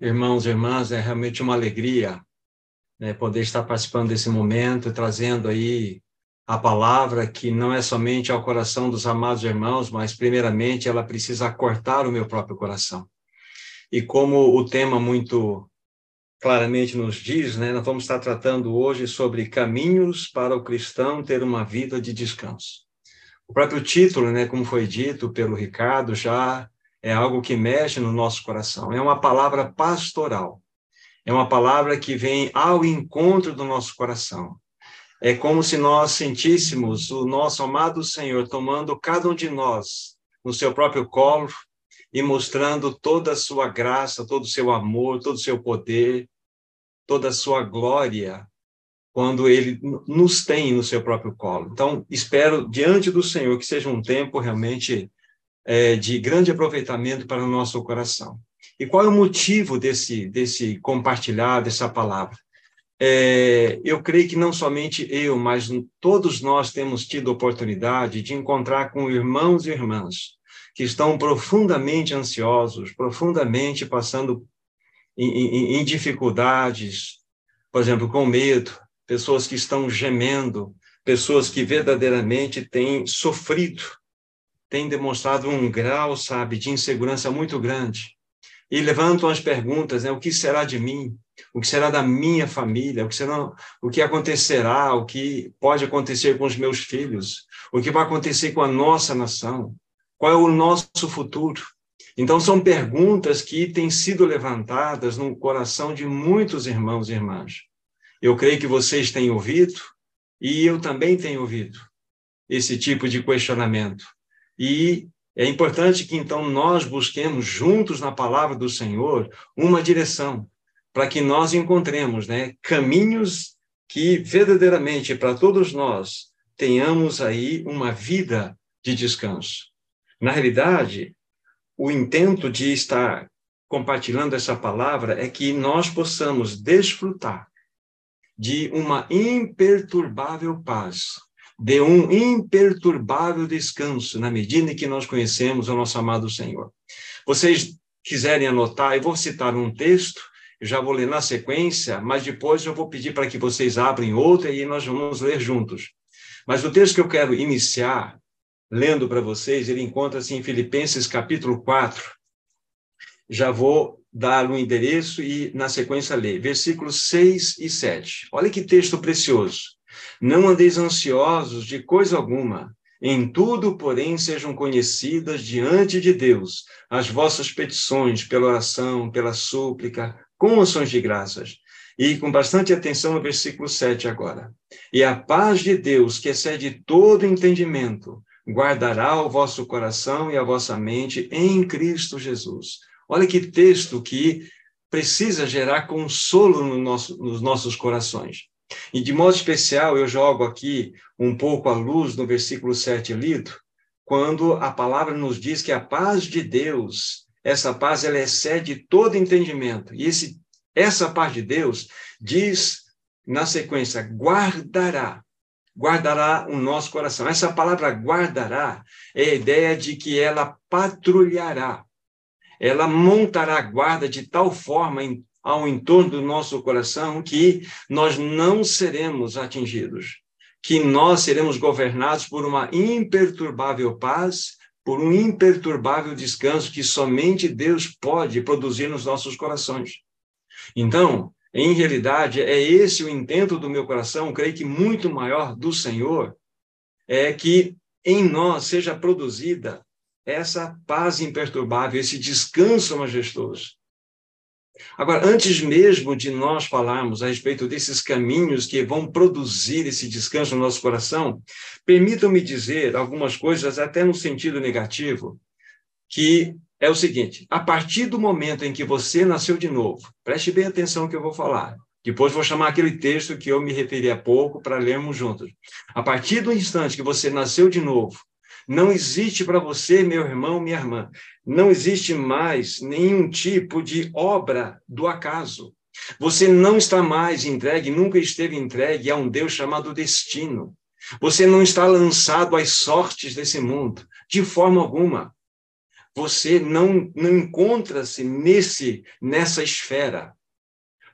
irmãos e irmãs, é realmente uma alegria né, poder estar participando desse momento, trazendo aí a palavra que não é somente ao coração dos amados irmãos, mas primeiramente ela precisa cortar o meu próprio coração. E como o tema muito claramente nos diz, né, nós vamos estar tratando hoje sobre caminhos para o cristão ter uma vida de descanso. O próprio título, né, como foi dito pelo Ricardo, já é algo que mexe no nosso coração. É uma palavra pastoral. É uma palavra que vem ao encontro do nosso coração. É como se nós sentíssemos o nosso amado Senhor tomando cada um de nós no seu próprio colo e mostrando toda a sua graça, todo o seu amor, todo o seu poder, toda a sua glória, quando ele nos tem no seu próprio colo. Então, espero diante do Senhor que seja um tempo realmente é, de grande aproveitamento para o nosso coração. E qual é o motivo desse, desse compartilhar dessa palavra? É, eu creio que não somente eu, mas todos nós temos tido oportunidade de encontrar com irmãos e irmãs que estão profundamente ansiosos, profundamente passando em, em, em dificuldades, por exemplo, com medo, pessoas que estão gemendo, pessoas que verdadeiramente têm sofrido tem demonstrado um grau, sabe, de insegurança muito grande. E levantam as perguntas, né? O que será de mim? O que será da minha família? O que será, o que acontecerá? O que pode acontecer com os meus filhos? O que vai acontecer com a nossa nação? Qual é o nosso futuro? Então são perguntas que têm sido levantadas no coração de muitos irmãos e irmãs. Eu creio que vocês têm ouvido e eu também tenho ouvido esse tipo de questionamento. E é importante que então nós busquemos juntos na palavra do Senhor uma direção para que nós encontremos, né, caminhos que verdadeiramente para todos nós tenhamos aí uma vida de descanso. Na realidade, o intento de estar compartilhando essa palavra é que nós possamos desfrutar de uma imperturbável paz de um imperturbável descanso, na medida em que nós conhecemos o nosso amado Senhor. Vocês quiserem anotar, eu vou citar um texto, já vou ler na sequência, mas depois eu vou pedir para que vocês abrem outra e nós vamos ler juntos. Mas o texto que eu quero iniciar lendo para vocês, ele encontra-se em Filipenses capítulo 4. Já vou dar o um endereço e, na sequência, ler versículos 6 e 7. Olha que texto precioso. Não andeis ansiosos de coisa alguma. Em tudo, porém, sejam conhecidas diante de Deus as vossas petições pela oração, pela súplica, com ações de graças. E com bastante atenção no versículo 7 agora. E a paz de Deus, que excede todo entendimento, guardará o vosso coração e a vossa mente em Cristo Jesus. Olha que texto que precisa gerar consolo no nosso, nos nossos corações. E de modo especial, eu jogo aqui um pouco a luz no versículo 7 lido, quando a palavra nos diz que a paz de Deus, essa paz, ela excede todo entendimento. E esse, essa paz de Deus diz na sequência, guardará, guardará o nosso coração. Essa palavra guardará é a ideia de que ela patrulhará, ela montará guarda de tal forma em ao entorno do nosso coração que nós não seremos atingidos, que nós seremos governados por uma imperturbável paz, por um imperturbável descanso que somente Deus pode produzir nos nossos corações. Então, em realidade, é esse o intento do meu coração, creio que muito maior do Senhor, é que em nós seja produzida essa paz imperturbável, esse descanso majestoso Agora, antes mesmo de nós falarmos a respeito desses caminhos que vão produzir esse descanso no nosso coração, permitam-me dizer algumas coisas, até no sentido negativo, que é o seguinte: a partir do momento em que você nasceu de novo, preste bem atenção no que eu vou falar. Depois vou chamar aquele texto que eu me referi há pouco para lermos juntos. A partir do instante que você nasceu de novo, não existe para você, meu irmão, minha irmã, não existe mais nenhum tipo de obra do acaso. Você não está mais entregue, nunca esteve entregue a um Deus chamado destino. Você não está lançado às sortes desse mundo, de forma alguma. você não, não encontra-se nesse nessa esfera.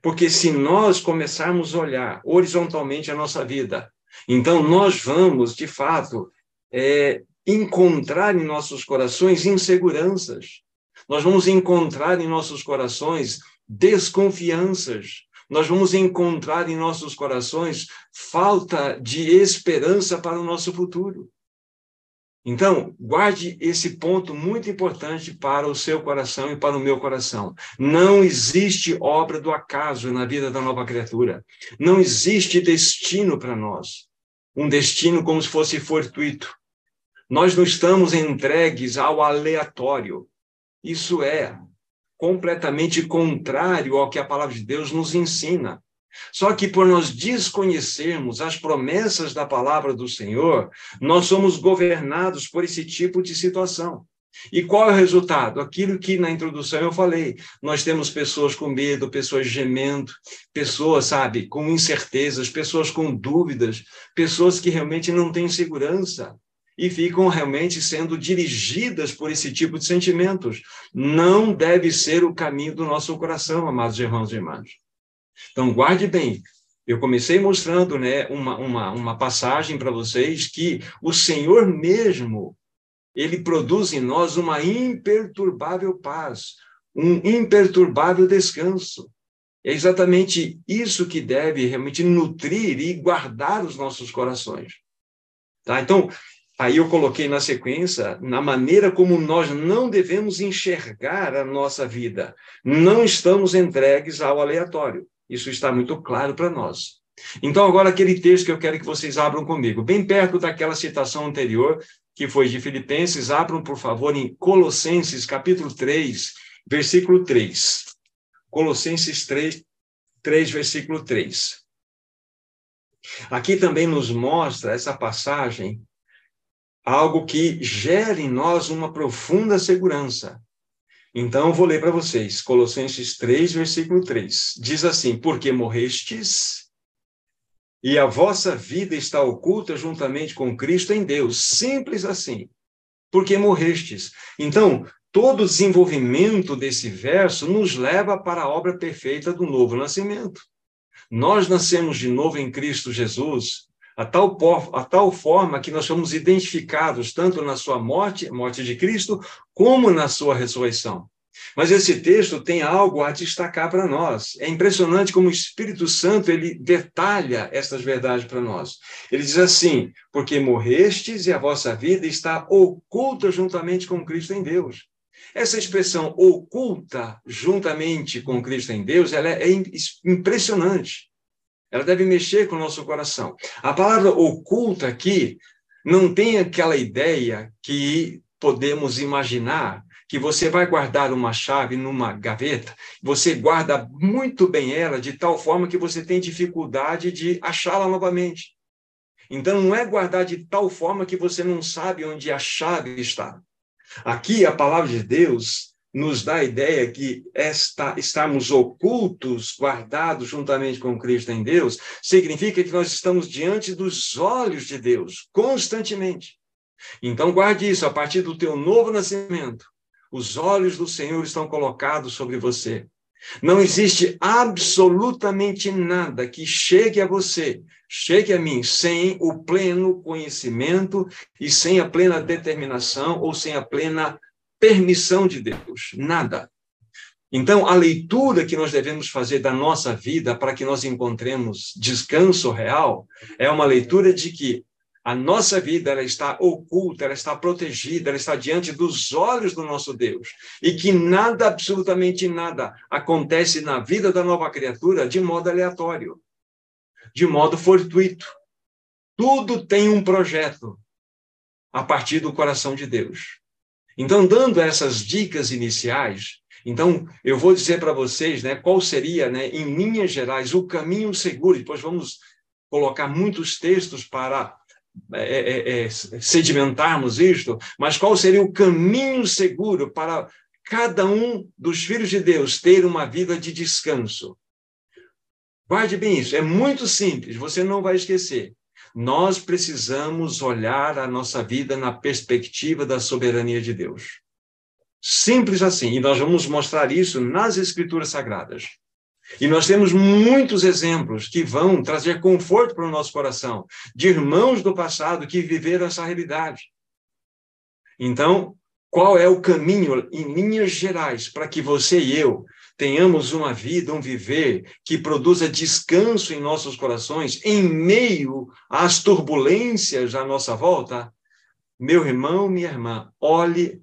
Porque se nós começarmos a olhar horizontalmente a nossa vida, então nós vamos, de fato, é, encontrar em nossos corações inseguranças. Nós vamos encontrar em nossos corações desconfianças. Nós vamos encontrar em nossos corações falta de esperança para o nosso futuro. Então, guarde esse ponto muito importante para o seu coração e para o meu coração. Não existe obra do acaso na vida da nova criatura. Não existe destino para nós. Um destino como se fosse fortuito. Nós não estamos entregues ao aleatório. Isso é completamente contrário ao que a palavra de Deus nos ensina. Só que por nós desconhecermos as promessas da palavra do Senhor, nós somos governados por esse tipo de situação. E qual é o resultado? Aquilo que na introdução eu falei. Nós temos pessoas com medo, pessoas gemendo, pessoas, sabe, com incertezas, pessoas com dúvidas, pessoas que realmente não têm segurança e ficam realmente sendo dirigidas por esse tipo de sentimentos. Não deve ser o caminho do nosso coração, amados irmãos e irmãs. Então, guarde bem. Eu comecei mostrando né, uma, uma, uma passagem para vocês que o Senhor mesmo, ele produz em nós uma imperturbável paz, um imperturbável descanso. É exatamente isso que deve realmente nutrir e guardar os nossos corações. Tá? Então, aí eu coloquei na sequência, na maneira como nós não devemos enxergar a nossa vida. Não estamos entregues ao aleatório. Isso está muito claro para nós. Então, agora aquele texto que eu quero que vocês abram comigo, bem perto daquela citação anterior, que foi de Filipenses, abram, por favor, em Colossenses, capítulo 3, versículo 3. Colossenses 3, 3 versículo 3. Aqui também nos mostra essa passagem algo que gera em nós uma profunda segurança. Então, vou ler para vocês, Colossenses 3, versículo 3. Diz assim: Porque morrestes, e a vossa vida está oculta juntamente com Cristo em Deus. Simples assim. Porque morrestes. Então, todo o desenvolvimento desse verso nos leva para a obra perfeita do novo nascimento. Nós nascemos de novo em Cristo Jesus, a tal, a tal forma que nós somos identificados tanto na sua morte, morte de Cristo, como na sua ressurreição. Mas esse texto tem algo a destacar para nós. É impressionante como o Espírito Santo ele detalha estas verdades para nós. Ele diz assim: porque morrestes e a vossa vida está oculta juntamente com Cristo em Deus. Essa expressão oculta juntamente com Cristo em Deus, ela é impressionante. Ela deve mexer com o nosso coração. A palavra oculta aqui não tem aquela ideia que podemos imaginar que você vai guardar uma chave numa gaveta, você guarda muito bem ela de tal forma que você tem dificuldade de achá-la novamente. Então não é guardar de tal forma que você não sabe onde a chave está. Aqui a palavra de Deus nos dá a ideia que esta, estarmos ocultos, guardados juntamente com Cristo em Deus, significa que nós estamos diante dos olhos de Deus, constantemente. Então, guarde isso, a partir do teu novo nascimento, os olhos do Senhor estão colocados sobre você. Não existe absolutamente nada que chegue a você, chegue a mim, sem o pleno conhecimento e sem a plena determinação ou sem a plena permissão de Deus, nada. Então, a leitura que nós devemos fazer da nossa vida para que nós encontremos descanso real é uma leitura de que a nossa vida ela está oculta, ela está protegida, ela está diante dos olhos do nosso Deus. E que nada, absolutamente nada, acontece na vida da nova criatura de modo aleatório, de modo fortuito. Tudo tem um projeto a partir do coração de Deus. Então, dando essas dicas iniciais, então eu vou dizer para vocês, né, qual seria, né, em linhas gerais, o caminho seguro. Depois vamos colocar muitos textos para é, é, é, sedimentarmos isto, mas qual seria o caminho seguro para cada um dos filhos de Deus ter uma vida de descanso? Guarde bem isso, é muito simples, você não vai esquecer. Nós precisamos olhar a nossa vida na perspectiva da soberania de Deus. Simples assim. E nós vamos mostrar isso nas Escrituras Sagradas. E nós temos muitos exemplos que vão trazer conforto para o nosso coração, de irmãos do passado que viveram essa realidade. Então, qual é o caminho, em linhas gerais, para que você e eu tenhamos uma vida, um viver que produza descanso em nossos corações, em meio às turbulências à nossa volta? Meu irmão, minha irmã, olhe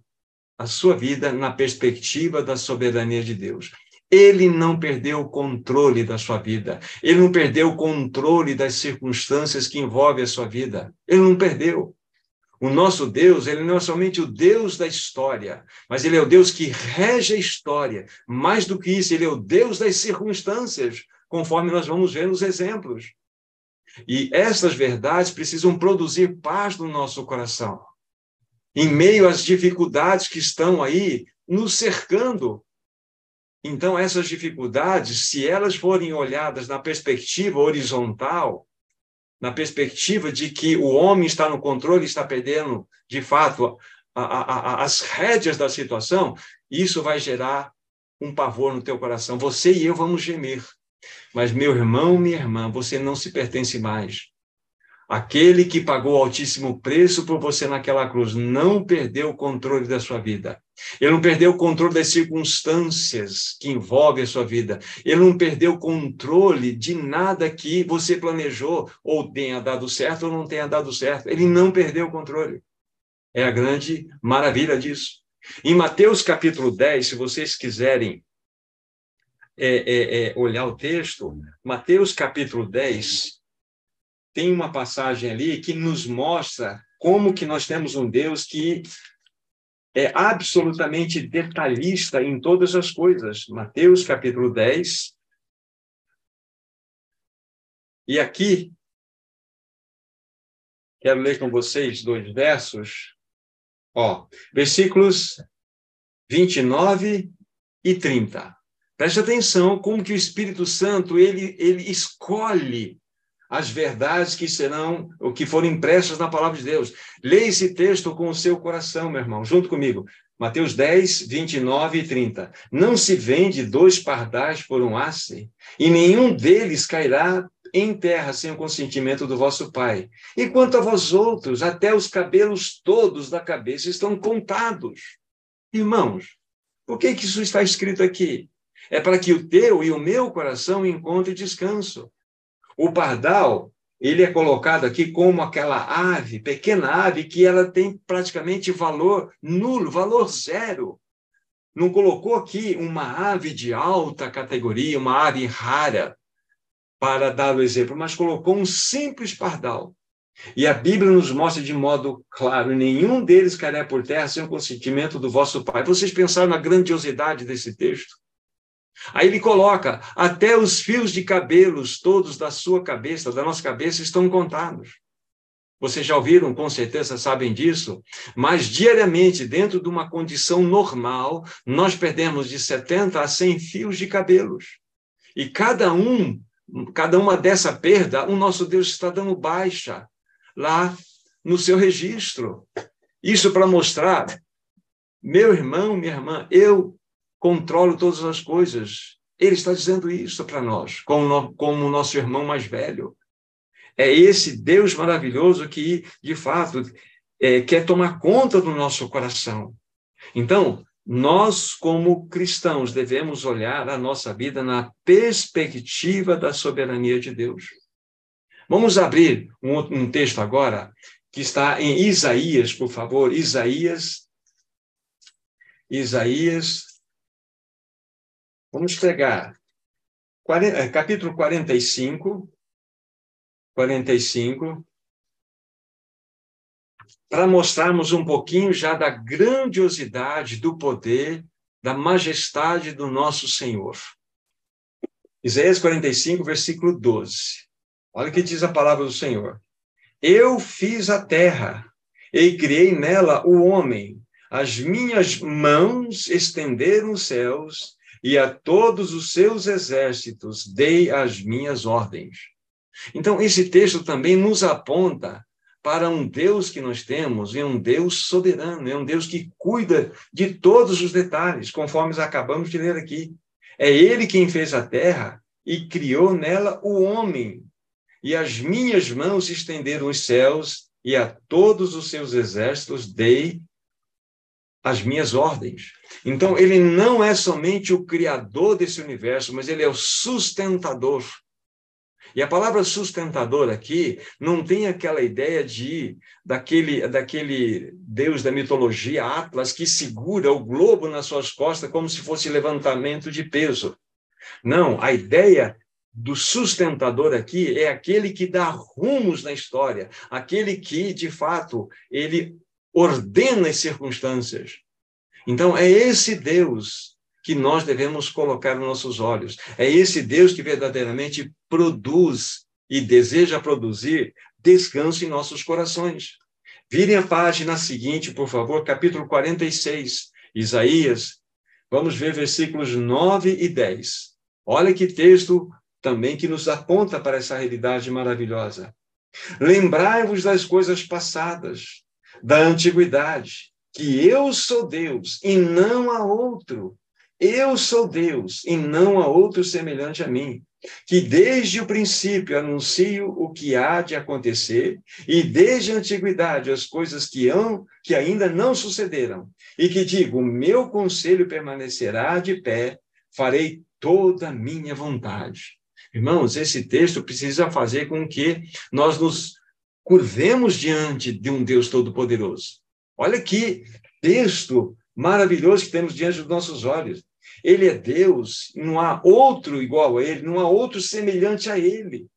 a sua vida na perspectiva da soberania de Deus. Ele não perdeu o controle da sua vida. Ele não perdeu o controle das circunstâncias que envolvem a sua vida. Ele não perdeu. O nosso Deus, ele não é somente o Deus da história, mas ele é o Deus que rege a história. Mais do que isso, ele é o Deus das circunstâncias, conforme nós vamos ver nos exemplos. E essas verdades precisam produzir paz no nosso coração. Em meio às dificuldades que estão aí nos cercando. Então, essas dificuldades, se elas forem olhadas na perspectiva horizontal, na perspectiva de que o homem está no controle, está perdendo, de fato, a, a, a, as rédeas da situação, isso vai gerar um pavor no teu coração. Você e eu vamos gemer. Mas, meu irmão, minha irmã, você não se pertence mais. Aquele que pagou altíssimo preço por você naquela cruz não perdeu o controle da sua vida. Ele não perdeu o controle das circunstâncias que envolvem a sua vida. Ele não perdeu o controle de nada que você planejou, ou tenha dado certo ou não tenha dado certo. Ele não perdeu o controle. É a grande maravilha disso. Em Mateus capítulo 10, se vocês quiserem é, é, é, olhar o texto, Mateus capítulo 10, tem uma passagem ali que nos mostra como que nós temos um Deus que é absolutamente detalhista em todas as coisas. Mateus capítulo 10. E aqui, quero ler com vocês dois versos. Ó, versículos 29 e 30. Preste atenção como que o Espírito Santo ele, ele escolhe as verdades que serão, o que foram impressas na palavra de Deus. Leia esse texto com o seu coração, meu irmão, junto comigo. Mateus 10, 29 e 30. Não se vende dois pardais por um asse, e nenhum deles cairá em terra sem o consentimento do vosso Pai. E quanto a vós outros, até os cabelos todos da cabeça estão contados. Irmãos, por que, que isso está escrito aqui? É para que o teu e o meu coração encontre descanso. O pardal, ele é colocado aqui como aquela ave, pequena ave, que ela tem praticamente valor nulo, valor zero. Não colocou aqui uma ave de alta categoria, uma ave rara, para dar o exemplo, mas colocou um simples pardal. E a Bíblia nos mostra de modo claro: nenhum deles cairá por terra sem o consentimento do vosso Pai. Vocês pensaram na grandiosidade desse texto? Aí ele coloca: até os fios de cabelos todos da sua cabeça, da nossa cabeça, estão contados. Vocês já ouviram, com certeza sabem disso, mas diariamente, dentro de uma condição normal, nós perdemos de 70 a 100 fios de cabelos. E cada um, cada uma dessa perda, o nosso Deus está dando baixa lá no seu registro. Isso para mostrar, meu irmão, minha irmã, eu controlo todas as coisas. Ele está dizendo isso para nós, como, como nosso irmão mais velho. É esse Deus maravilhoso que, de fato, é, quer tomar conta do nosso coração. Então, nós, como cristãos, devemos olhar a nossa vida na perspectiva da soberania de Deus. Vamos abrir um, um texto agora que está em Isaías, por favor. Isaías, Isaías Vamos pegar eh, capítulo 45, 45, para mostrarmos um pouquinho já da grandiosidade, do poder, da majestade do nosso Senhor. Isaías 45, versículo 12. Olha o que diz a palavra do Senhor. Eu fiz a terra e criei nela o homem. As minhas mãos estenderam os céus e a todos os seus exércitos dei as minhas ordens. Então, esse texto também nos aponta para um Deus que nós temos, é um Deus soberano, é um Deus que cuida de todos os detalhes, conforme acabamos de ler aqui. É Ele quem fez a terra e criou nela o homem. E as minhas mãos estenderam os céus, e a todos os seus exércitos dei as minhas ordens. Então, ele não é somente o criador desse universo, mas ele é o sustentador. E a palavra sustentador aqui não tem aquela ideia de daquele, daquele deus da mitologia Atlas que segura o globo nas suas costas como se fosse levantamento de peso. Não, a ideia do sustentador aqui é aquele que dá rumos na história, aquele que, de fato, ele ordena as circunstâncias. Então, é esse Deus que nós devemos colocar nos nossos olhos. É esse Deus que verdadeiramente produz e deseja produzir descanso em nossos corações. Virem a página seguinte, por favor, capítulo 46, Isaías. Vamos ver versículos 9 e 10. Olha que texto também que nos aponta para essa realidade maravilhosa. Lembrai-vos das coisas passadas, da antiguidade, que eu sou Deus e não há outro, eu sou Deus e não há outro semelhante a mim, que desde o princípio anuncio o que há de acontecer e desde a antiguidade as coisas que, hão, que ainda não sucederam, e que digo: o meu conselho permanecerá de pé, farei toda a minha vontade. Irmãos, esse texto precisa fazer com que nós nos curvemos diante de um Deus Todo-Poderoso. Olha que texto maravilhoso que temos diante dos nossos olhos. Ele é Deus, não há outro igual a ele, não há outro semelhante a ele.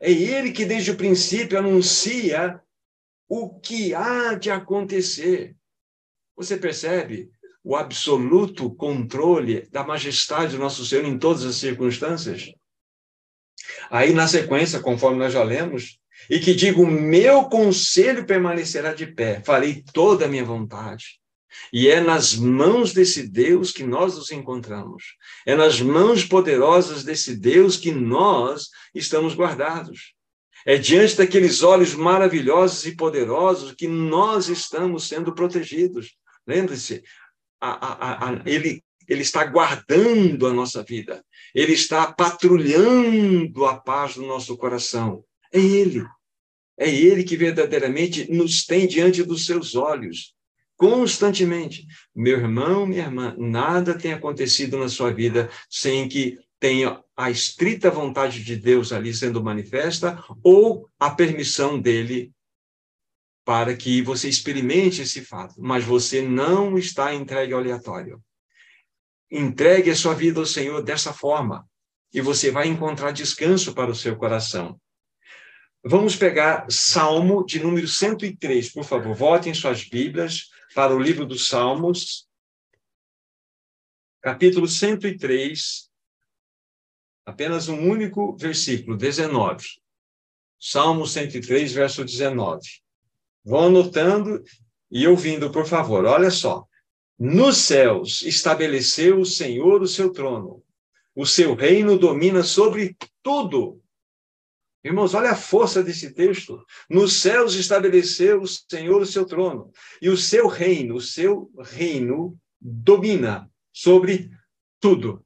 É ele que desde o princípio anuncia o que há de acontecer. Você percebe o absoluto controle da majestade do nosso Senhor em todas as circunstâncias? Aí, na sequência, conforme nós já lemos, e que digo: meu conselho permanecerá de pé, farei toda a minha vontade. E é nas mãos desse Deus que nós nos encontramos. É nas mãos poderosas desse Deus que nós estamos guardados. É diante daqueles olhos maravilhosos e poderosos que nós estamos sendo protegidos. Lembre-se, ele, ele está guardando a nossa vida. Ele está patrulhando a paz do nosso coração. É Ele. É Ele que verdadeiramente nos tem diante dos seus olhos constantemente. Meu irmão, minha irmã, nada tem acontecido na sua vida sem que tenha a estrita vontade de Deus ali sendo manifesta ou a permissão dele para que você experimente esse fato, mas você não está entregue ao aleatório. Entregue a sua vida ao Senhor dessa forma e você vai encontrar descanso para o seu coração. Vamos pegar Salmo de número 103, por favor. Votem suas Bíblias para o livro dos Salmos, capítulo 103, apenas um único versículo, 19. Salmo 103, verso 19. Vão anotando e ouvindo, por favor. Olha só. Nos céus estabeleceu o Senhor o seu trono. O seu reino domina sobre tudo. Irmãos, olha a força desse texto. Nos céus estabeleceu o Senhor o seu trono, e o seu reino, o seu reino domina sobre tudo.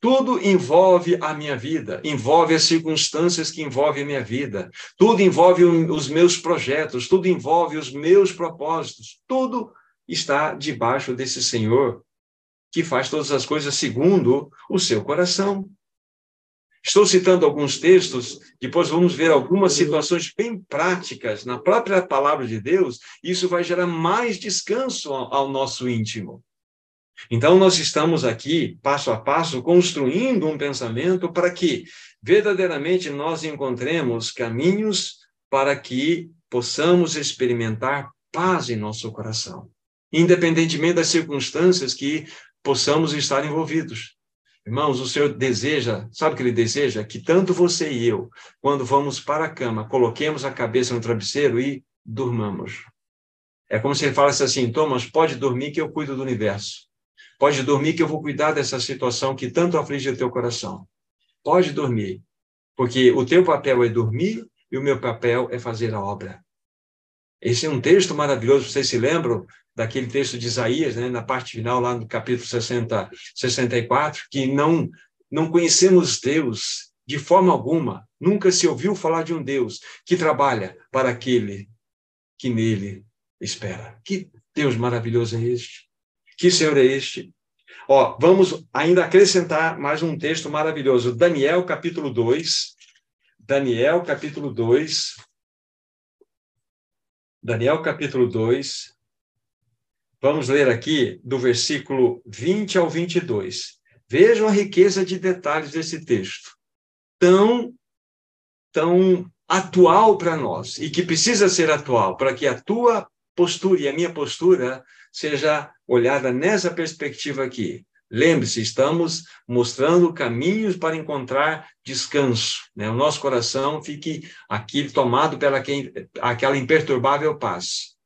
Tudo envolve a minha vida, envolve as circunstâncias que envolvem a minha vida, tudo envolve os meus projetos, tudo envolve os meus propósitos, tudo está debaixo desse Senhor que faz todas as coisas segundo o seu coração. Estou citando alguns textos, depois vamos ver algumas situações bem práticas na própria palavra de Deus, isso vai gerar mais descanso ao, nosso íntimo. Então, nós estamos aqui, passo a passo, construindo um pensamento para que verdadeiramente nós encontremos caminhos para que possamos experimentar paz em nosso coração, independentemente das circunstâncias que possamos estar envolvidos. Irmãos, o Senhor deseja, sabe o que Ele deseja? Que tanto você e eu, quando vamos para a cama, coloquemos a cabeça no travesseiro e durmamos. É como se Ele falasse assim: Thomas, pode dormir que eu cuido do universo. Pode dormir que eu vou cuidar dessa situação que tanto aflige o teu coração. Pode dormir, porque o teu papel é dormir e o meu papel é fazer a obra. Esse é um texto maravilhoso, vocês se lembram daquele texto de Isaías, né, na parte final, lá no capítulo 60, 64, que não, não conhecemos Deus de forma alguma, nunca se ouviu falar de um Deus que trabalha para aquele que nele espera. Que Deus maravilhoso é este? Que Senhor é este? Ó, vamos ainda acrescentar mais um texto maravilhoso. Daniel, capítulo 2. Daniel, capítulo 2. Daniel, capítulo 2. Vamos ler aqui do versículo 20 ao 22. Vejam a riqueza de detalhes desse texto. Tão, tão atual para nós e que precisa ser atual para que a tua postura e a minha postura seja olhada nessa perspectiva aqui. Lembre-se, estamos mostrando caminhos para encontrar descanso. Né? O nosso coração fique aqui tomado pela quem, aquela imperturbável paz.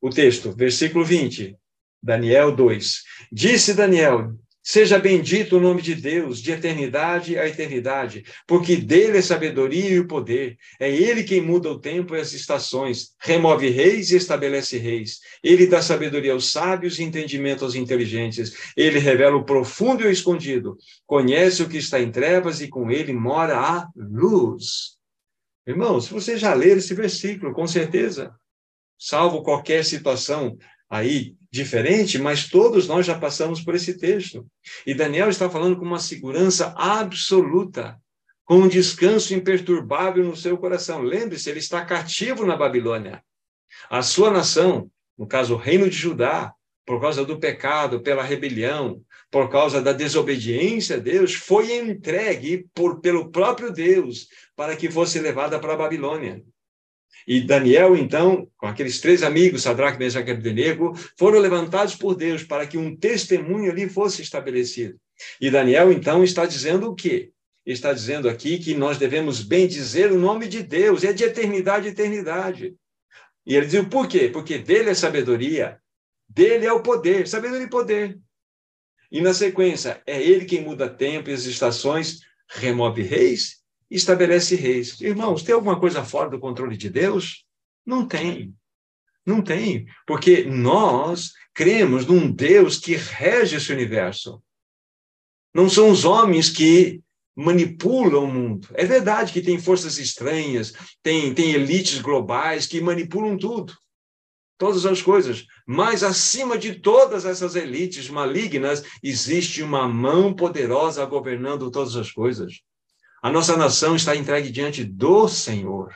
O texto, versículo 20, Daniel 2. Disse Daniel: Seja bendito o nome de Deus, de eternidade a eternidade, porque dele é sabedoria e o poder. É ele quem muda o tempo e as estações, remove reis e estabelece reis. Ele dá sabedoria aos sábios e entendimento aos inteligentes. Ele revela o profundo e o escondido. Conhece o que está em trevas e com ele mora a luz. Irmãos, você já leu esse versículo, com certeza. Salvo qualquer situação aí diferente, mas todos nós já passamos por esse texto. E Daniel está falando com uma segurança absoluta, com um descanso imperturbável no seu coração. Lembre-se, ele está cativo na Babilônia. A sua nação, no caso o reino de Judá, por causa do pecado, pela rebelião, por causa da desobediência a Deus, foi entregue por, pelo próprio Deus para que fosse levada para a Babilônia. E Daniel, então, com aqueles três amigos, Sadraque, Mesaque e Abdenego, foram levantados por Deus para que um testemunho ali fosse estabelecido. E Daniel, então, está dizendo o quê? Está dizendo aqui que nós devemos bem dizer o nome de Deus, é de eternidade eternidade. E ele diz por quê? Porque dele é sabedoria, dele é o poder, sabedoria e poder. E na sequência, é ele quem muda tempo e as estações, remove reis estabelece reis. Irmãos, tem alguma coisa fora do controle de Deus? Não tem. Não tem. Porque nós cremos num Deus que rege esse universo. Não são os homens que manipulam o mundo. É verdade que tem forças estranhas, tem, tem elites globais que manipulam tudo, todas as coisas. Mas acima de todas essas elites malignas, existe uma mão poderosa governando todas as coisas. A nossa nação está entregue diante do Senhor.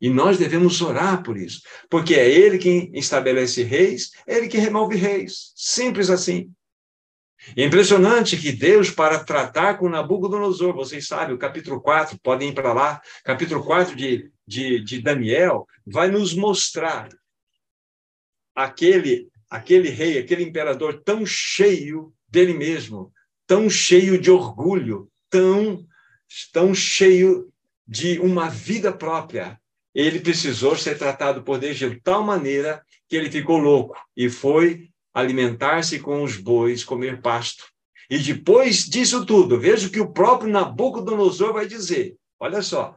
E nós devemos orar por isso, porque é Ele quem estabelece reis, é Ele que remove reis. Simples assim. É impressionante que Deus, para tratar com Nabucodonosor, vocês sabem, o capítulo 4, podem ir para lá, capítulo 4 de, de, de Daniel, vai nos mostrar aquele, aquele rei, aquele imperador tão cheio dele mesmo, tão cheio de orgulho, tão tão cheio de uma vida própria. Ele precisou ser tratado por Deus de tal maneira que ele ficou louco e foi alimentar-se com os bois, comer pasto. E depois disso tudo, veja o que o próprio Nabucodonosor vai dizer. Olha só.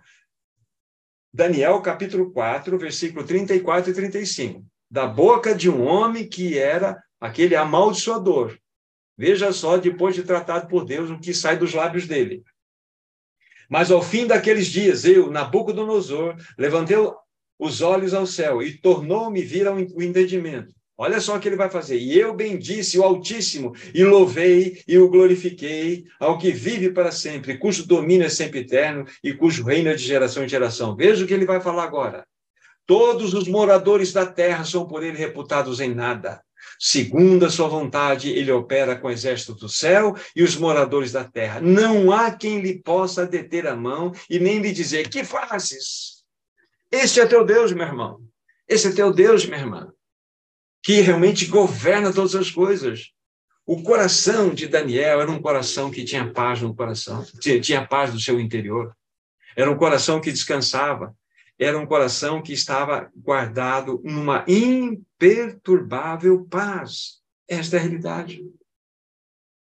Daniel capítulo 4, versículo 34 e 35. Da boca de um homem que era aquele amaldiçoador. Veja só, depois de tratado por Deus, o que sai dos lábios dele. Mas ao fim daqueles dias, eu, Nabucodonosor, levantei os olhos ao céu e tornou-me vir ao entendimento. Olha só o que ele vai fazer. E eu bendisse o Altíssimo, e louvei e o glorifiquei ao que vive para sempre, cujo domínio é sempre eterno e cujo reino é de geração em geração. Veja o que ele vai falar agora. Todos os moradores da terra são por ele reputados em nada. Segundo a sua vontade, ele opera com o exército do céu e os moradores da terra. Não há quem lhe possa deter a mão e nem lhe dizer: Que fazes? Este é teu Deus, meu irmão. Esse é teu Deus, minha irmã, que realmente governa todas as coisas. O coração de Daniel era um coração que tinha paz no coração, tinha, tinha paz no seu interior. Era um coração que descansava, era um coração que estava guardado numa imperturbável paz. Esta é a realidade.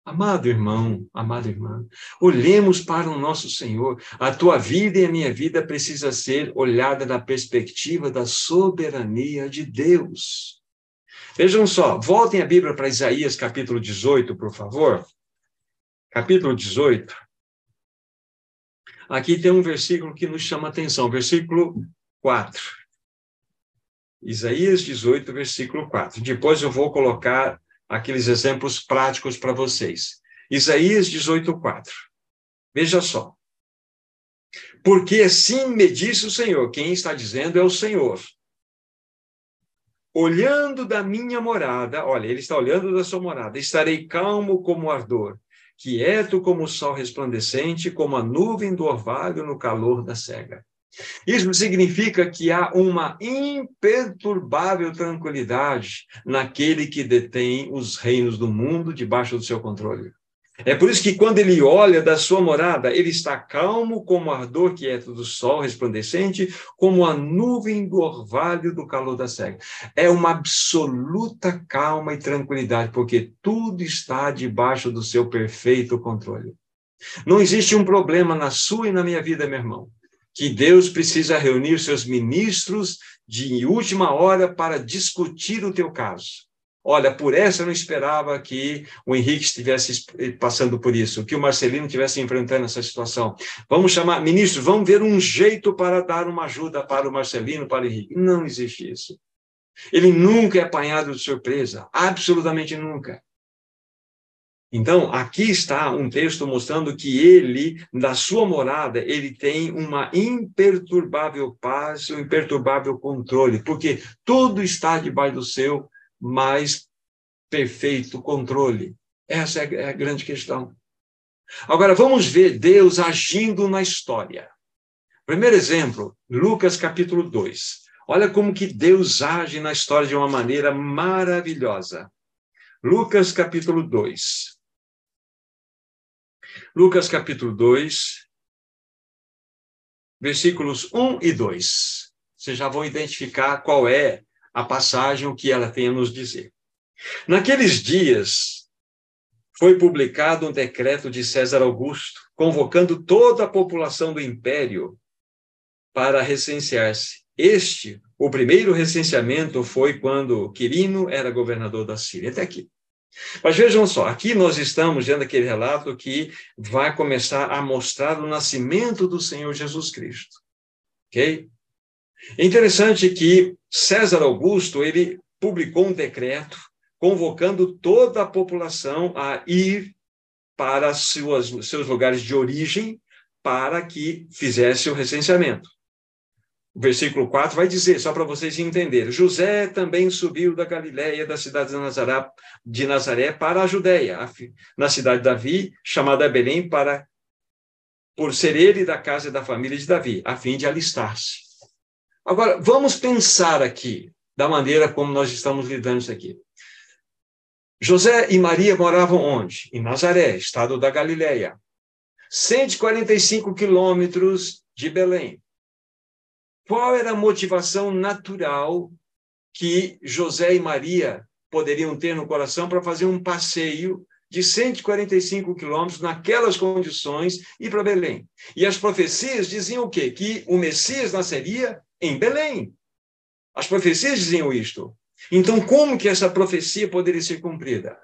Amado irmão, amada irmã, olhemos para o nosso Senhor. A tua vida e a minha vida precisa ser olhada na perspectiva da soberania de Deus. Vejam só, voltem a Bíblia para Isaías capítulo 18, por favor. Capítulo 18. Aqui tem um versículo que nos chama a atenção, versículo 4. Isaías 18, versículo 4. Depois eu vou colocar aqueles exemplos práticos para vocês. Isaías 18, 4. Veja só. Porque assim me disse o Senhor, quem está dizendo é o Senhor. Olhando da minha morada, olha, ele está olhando da sua morada, estarei calmo como ardor, quieto como o sol resplandecente, como a nuvem do orvalho no calor da cega. Isso significa que há uma imperturbável tranquilidade naquele que detém os reinos do mundo debaixo do seu controle. É por isso que quando ele olha da sua morada, ele está calmo como o ardor quieto do sol resplandecente, como a nuvem do orvalho do calor da cega. É uma absoluta calma e tranquilidade, porque tudo está debaixo do seu perfeito controle. Não existe um problema na sua e na minha vida, meu irmão que Deus precisa reunir seus ministros de última hora para discutir o teu caso. Olha, por essa eu não esperava que o Henrique estivesse passando por isso, que o Marcelino estivesse enfrentando essa situação. Vamos chamar, ministro, vamos ver um jeito para dar uma ajuda para o Marcelino, para o Henrique. Não existe isso. Ele nunca é apanhado de surpresa, absolutamente nunca. Então, aqui está um texto mostrando que ele, na sua morada, ele tem uma imperturbável paz, um imperturbável controle, porque tudo está debaixo do seu mais perfeito controle. Essa é a grande questão. Agora, vamos ver Deus agindo na história. Primeiro exemplo, Lucas capítulo 2. Olha como que Deus age na história de uma maneira maravilhosa. Lucas capítulo 2. Lucas capítulo 2, versículos 1 e 2. Vocês já vão identificar qual é a passagem, o que ela tem a nos dizer. Naqueles dias, foi publicado um decreto de César Augusto, convocando toda a população do império para recensear-se. Este, o primeiro recenseamento, foi quando Quirino era governador da Síria. Até aqui. Mas vejam só, aqui nós estamos vendo aquele relato que vai começar a mostrar o nascimento do Senhor Jesus Cristo. Ok? É interessante que César Augusto, ele publicou um decreto convocando toda a população a ir para suas, seus lugares de origem para que fizesse o recenseamento o versículo 4 vai dizer, só para vocês entenderem: José também subiu da Galiléia, da cidade de Nazaré, de Nazaré para a Judéia, na cidade de Davi, chamada Belém, para por ser ele da casa da família de Davi, a fim de alistar-se. Agora, vamos pensar aqui da maneira como nós estamos lidando isso aqui. José e Maria moravam onde? Em Nazaré, estado da Galiléia. 145 quilômetros de Belém. Qual era a motivação natural que José e Maria poderiam ter no coração para fazer um passeio de 145 quilômetros naquelas condições e para Belém? E as profecias diziam o quê? Que o Messias nasceria em Belém. As profecias diziam isto. Então, como que essa profecia poderia ser cumprida?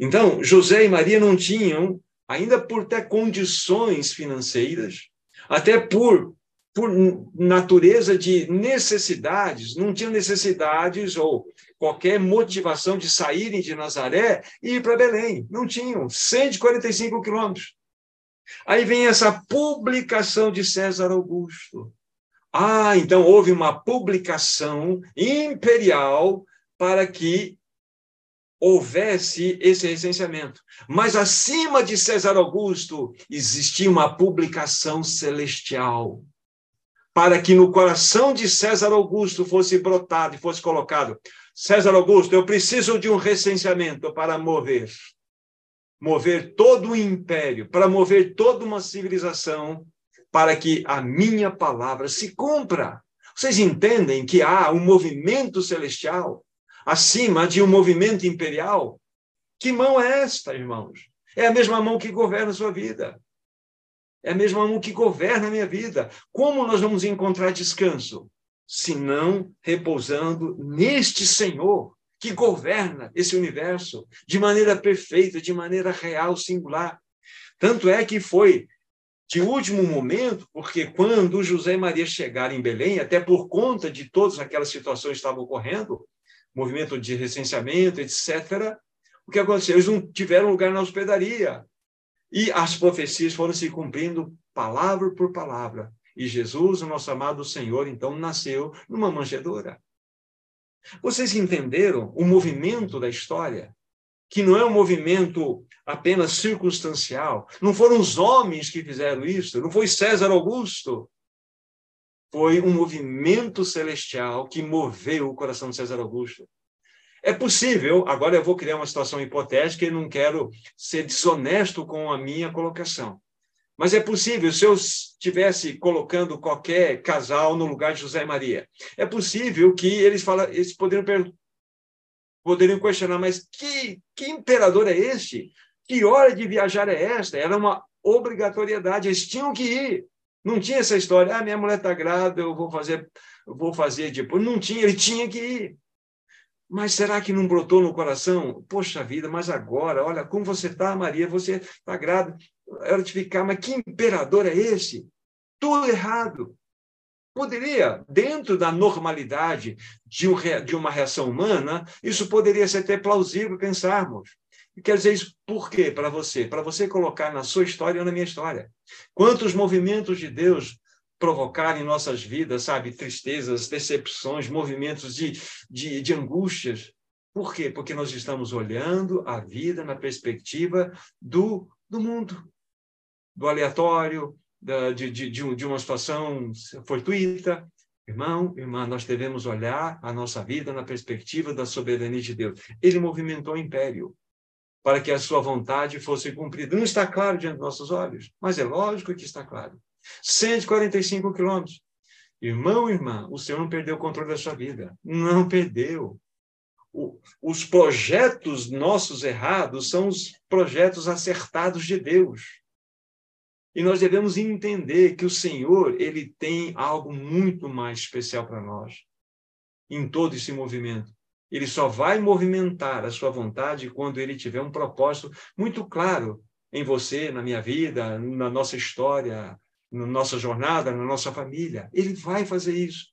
Então, José e Maria não tinham, ainda por ter condições financeiras, até por por natureza de necessidades, não tinham necessidades ou qualquer motivação de saírem de Nazaré e ir para Belém. Não tinham, 145 quilômetros. Aí vem essa publicação de César Augusto. Ah, então houve uma publicação imperial para que houvesse esse recenseamento. Mas acima de César Augusto existia uma publicação celestial para que no coração de César Augusto fosse brotado e fosse colocado: César Augusto, eu preciso de um recenseamento para mover mover todo o império, para mover toda uma civilização, para que a minha palavra se cumpra. Vocês entendem que há um movimento celestial acima de um movimento imperial? Que mão é esta, irmãos? É a mesma mão que governa a sua vida. É a mesma mão que governa a minha vida. Como nós vamos encontrar descanso? Se não repousando neste Senhor que governa esse universo de maneira perfeita, de maneira real, singular. Tanto é que foi de último momento, porque quando José e Maria chegaram em Belém, até por conta de todas aquelas situações que estavam ocorrendo, movimento de recenseamento, etc., o que aconteceu? Eles não tiveram lugar na hospedaria. E as profecias foram se cumprindo palavra por palavra. E Jesus, o nosso amado Senhor, então nasceu numa manjedoura. Vocês entenderam o movimento da história? Que não é um movimento apenas circunstancial. Não foram os homens que fizeram isso, não foi César Augusto. Foi um movimento celestial que moveu o coração de César Augusto. É possível, agora eu vou criar uma situação hipotética e não quero ser desonesto com a minha colocação. Mas é possível, se eu estivesse colocando qualquer casal no lugar de José e Maria, é possível que eles, falam, eles poderiam, poderiam questionar, mas que, que imperador é este? Que hora de viajar é esta? Era uma obrigatoriedade, eles tinham que ir. Não tinha essa história, ah, minha mulher está grávida, eu vou fazer, eu vou fazer depois. Não tinha, ele tinha que ir. Mas será que não brotou no coração? Poxa vida, mas agora, olha como você está, Maria, você está grávida ela te ficar, mas que imperador é esse? Tudo errado. Poderia, dentro da normalidade de, um, de uma reação humana, isso poderia ser até plausível pensarmos. Quer dizer isso por quê para você? Para você colocar na sua história e na minha história. Quantos movimentos de Deus provocaram em nossas vidas, sabe, tristezas, decepções, movimentos de, de, de angústias. Por quê? Porque nós estamos olhando a vida na perspectiva do, do mundo do aleatório, da, de, de, de, uma situação fortuita. Irmão, irmã, nós devemos olhar a nossa vida na perspectiva da soberania de Deus. Ele movimentou o império para que a sua vontade fosse cumprida. Não está claro diante dos nossos olhos, mas é lógico que está claro. 145 quilômetros. Irmão, irmã, o Senhor não perdeu o controle da sua vida. Não perdeu. O, os projetos nossos errados são os projetos acertados de Deus. E nós devemos entender que o Senhor, ele tem algo muito mais especial para nós em todo esse movimento. Ele só vai movimentar a sua vontade quando ele tiver um propósito muito claro em você, na minha vida, na nossa história, na nossa jornada, na nossa família. Ele vai fazer isso.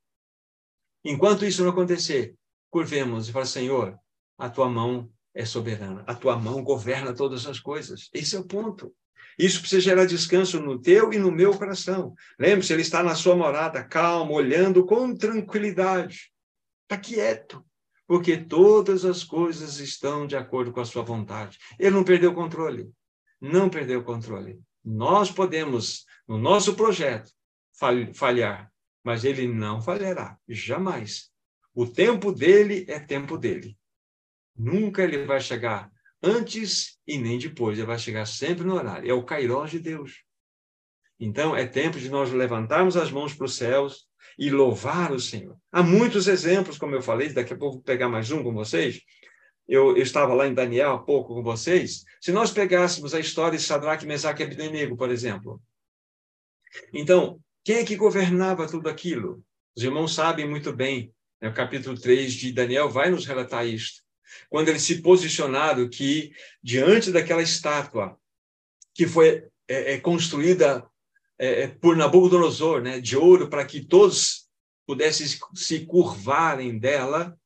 Enquanto isso não acontecer, curvemos e fala, Senhor, a tua mão é soberana, a tua mão governa todas as coisas. Esse é o ponto. Isso precisa gerar descanso no teu e no meu coração. Lembre-se, ele está na sua morada, calmo, olhando com tranquilidade. Está quieto, porque todas as coisas estão de acordo com a sua vontade. Ele não perdeu o controle. Não perdeu o controle. Nós podemos, no nosso projeto, falhar, mas ele não falhará, jamais. O tempo dele é tempo dele. Nunca ele vai chegar antes e nem depois, ele vai chegar sempre no horário. É o Cairós de Deus. Então, é tempo de nós levantarmos as mãos para os céus e louvar o Senhor. Há muitos exemplos, como eu falei, daqui a pouco vou pegar mais um com vocês. Eu, eu, estava lá em Daniel há pouco com vocês. Se nós pegássemos a história de Sadraque, Mesaque e Abednego, por exemplo. Então, quem é que governava tudo aquilo? Os irmãos sabem muito bem. Né? O capítulo 3 de Daniel vai nos relatar isto quando eles se posicionaram que, diante daquela estátua que foi é, é, construída é, é por Nabucodonosor, né, de ouro, para que todos pudessem se curvarem dela,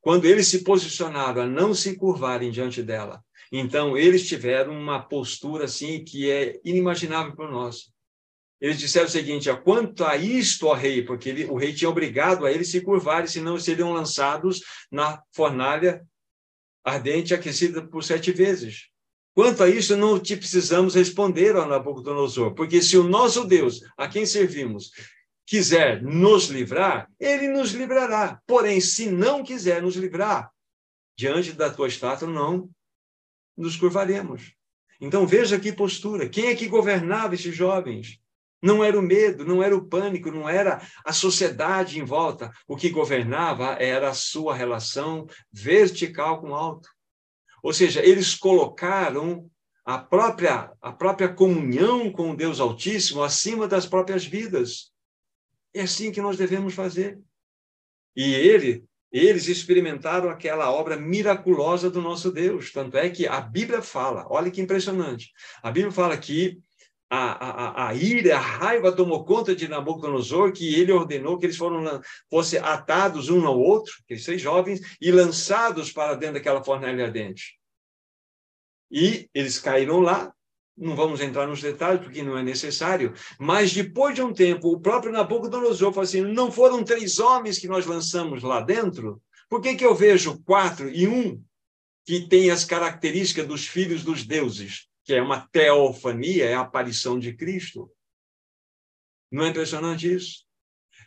quando eles se posicionaram a não se curvarem diante dela, então eles tiveram uma postura assim que é inimaginável para nós. Eles disseram o seguinte: quanto a isto, ó rei, porque ele, o rei tinha obrigado a eles se curvarem, senão seriam lançados na fornalha ardente aquecida por sete vezes. Quanto a isso, não te precisamos responder ao Nabucodonosor, porque se o nosso Deus, a quem servimos, quiser nos livrar, ele nos livrará. Porém, se não quiser nos livrar, diante da tua estátua, não nos curvaremos. Então veja que postura. Quem é que governava esses jovens? Não era o medo, não era o pânico, não era a sociedade em volta. O que governava era a sua relação vertical com o alto. Ou seja, eles colocaram a própria, a própria comunhão com o Deus Altíssimo acima das próprias vidas. É assim que nós devemos fazer. E ele, eles experimentaram aquela obra miraculosa do nosso Deus. Tanto é que a Bíblia fala, olha que impressionante. A Bíblia fala que a, a, a ira, a raiva tomou conta de Nabucodonosor, que ele ordenou que eles foram, fossem atados um ao outro, aqueles seis jovens, e lançados para dentro daquela fornalha ardente. E eles caíram lá, não vamos entrar nos detalhes, porque não é necessário, mas depois de um tempo, o próprio Nabucodonosor falou assim, não foram três homens que nós lançamos lá dentro? Por que, que eu vejo quatro e um que tem as características dos filhos dos deuses? Que é uma teofania, é a aparição de Cristo. Não é impressionante isso?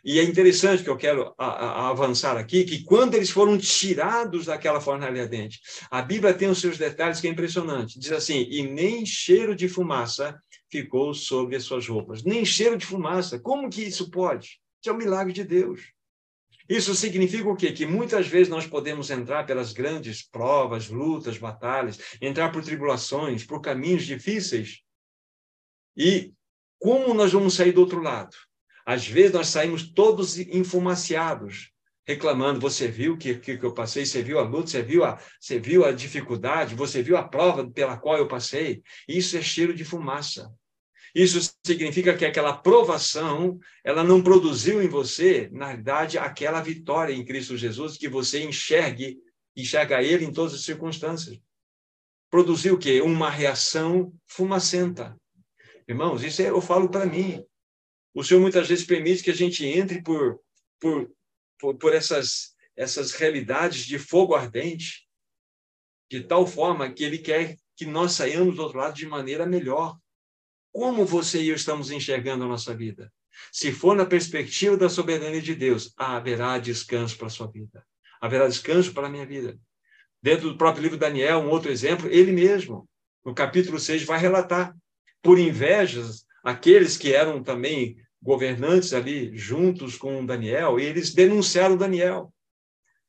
E é interessante que eu quero avançar aqui, que quando eles foram tirados daquela fornalha ardente, a Bíblia tem os seus detalhes que é impressionante. Diz assim, e nem cheiro de fumaça ficou sobre as suas roupas. Nem cheiro de fumaça. Como que isso pode? Isso é um milagre de Deus. Isso significa o quê? Que muitas vezes nós podemos entrar pelas grandes provas, lutas, batalhas, entrar por tribulações, por caminhos difíceis. E como nós vamos sair do outro lado? Às vezes nós saímos todos enfumaciados, reclamando. Você viu o que, que, que, eu passei? Você viu a luta? Você viu a, você viu a dificuldade? Você viu a prova pela qual eu passei? Isso é cheiro de fumaça. Isso significa que aquela provação, ela não produziu em você, na verdade, aquela vitória em Cristo Jesus que você enxergue, enxerga ele em todas as circunstâncias. Produziu o quê? Uma reação fumacenta. Irmãos, isso é, eu falo para mim. O Senhor muitas vezes permite que a gente entre por, por, por, por essas, essas realidades de fogo ardente, de tal forma que Ele quer que nós saiamos do outro lado de maneira melhor. Como você e eu estamos enxergando a nossa vida? Se for na perspectiva da soberania de Deus, haverá descanso para a sua vida. Haverá descanso para a minha vida. Dentro do próprio livro Daniel, um outro exemplo, ele mesmo, no capítulo 6, vai relatar. Por invejas, aqueles que eram também governantes ali, juntos com Daniel, eles denunciaram Daniel,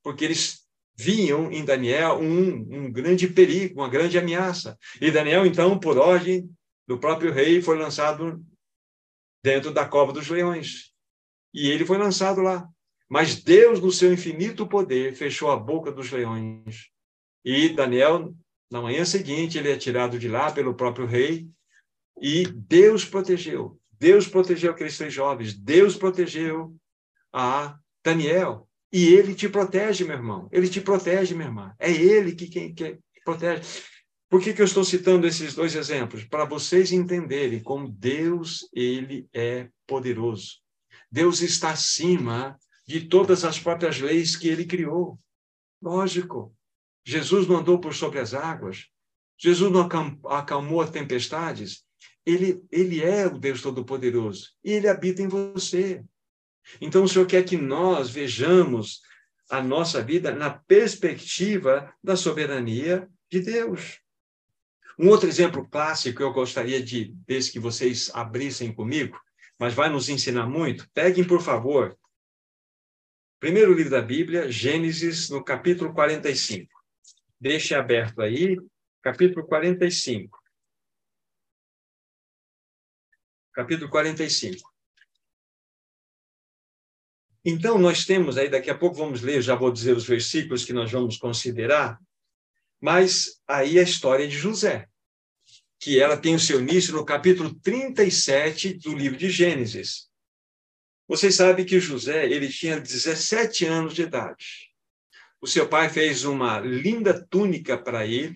porque eles viam em Daniel um, um grande perigo, uma grande ameaça. E Daniel, então, por ordem do próprio rei foi lançado dentro da cova dos leões. E ele foi lançado lá. Mas Deus, no seu infinito poder, fechou a boca dos leões. E Daniel, na manhã seguinte, ele é tirado de lá pelo próprio rei. E Deus protegeu. Deus protegeu aqueles três jovens. Deus protegeu a Daniel. E ele te protege, meu irmão. Ele te protege, minha irmã. É ele que, quem que protege. Por que, que eu estou citando esses dois exemplos? Para vocês entenderem como Deus ele é poderoso. Deus está acima de todas as próprias leis que ele criou. Lógico. Jesus não andou por sobre as águas. Jesus não acalmou as tempestades. Ele, ele é o Deus Todo-Poderoso e ele habita em você. Então, o Senhor quer que nós vejamos a nossa vida na perspectiva da soberania de Deus. Um outro exemplo clássico que eu gostaria de ver que vocês abrissem comigo, mas vai nos ensinar muito. Peguem, por favor, primeiro livro da Bíblia, Gênesis, no capítulo 45. Deixe aberto aí, capítulo 45. Capítulo 45. Então, nós temos aí, daqui a pouco vamos ler, já vou dizer os versículos que nós vamos considerar, mas aí a história de José, que ela tem o seu início no capítulo 37 do livro de Gênesis. Vocês sabem que José ele tinha 17 anos de idade. O seu pai fez uma linda túnica para ele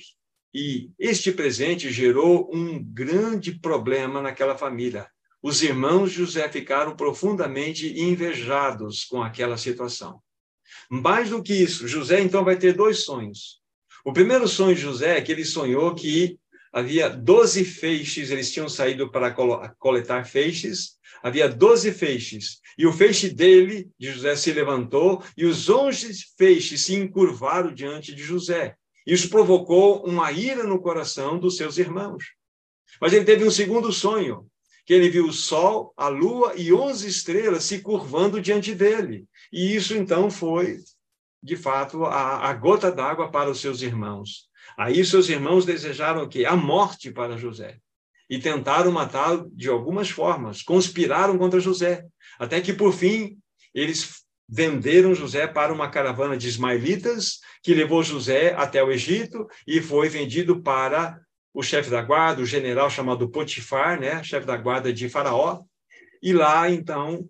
e este presente gerou um grande problema naquela família. Os irmãos José ficaram profundamente invejados com aquela situação. Mais do que isso, José então vai ter dois sonhos. O primeiro sonho de José é que ele sonhou que havia 12 feixes, eles tinham saído para coletar feixes, havia 12 feixes, e o feixe dele, de José, se levantou, e os 11 feixes se encurvaram diante de José. Isso provocou uma ira no coração dos seus irmãos. Mas ele teve um segundo sonho, que ele viu o sol, a lua e 11 estrelas se curvando diante dele. E isso então foi de fato, a, a gota d'água para os seus irmãos. Aí seus irmãos desejaram o quê? A morte para José. E tentaram matá-lo de algumas formas, conspiraram contra José, até que por fim eles venderam José para uma caravana de ismaelitas que levou José até o Egito e foi vendido para o chefe da guarda, o general chamado Potifar, né, chefe da guarda de Faraó, e lá então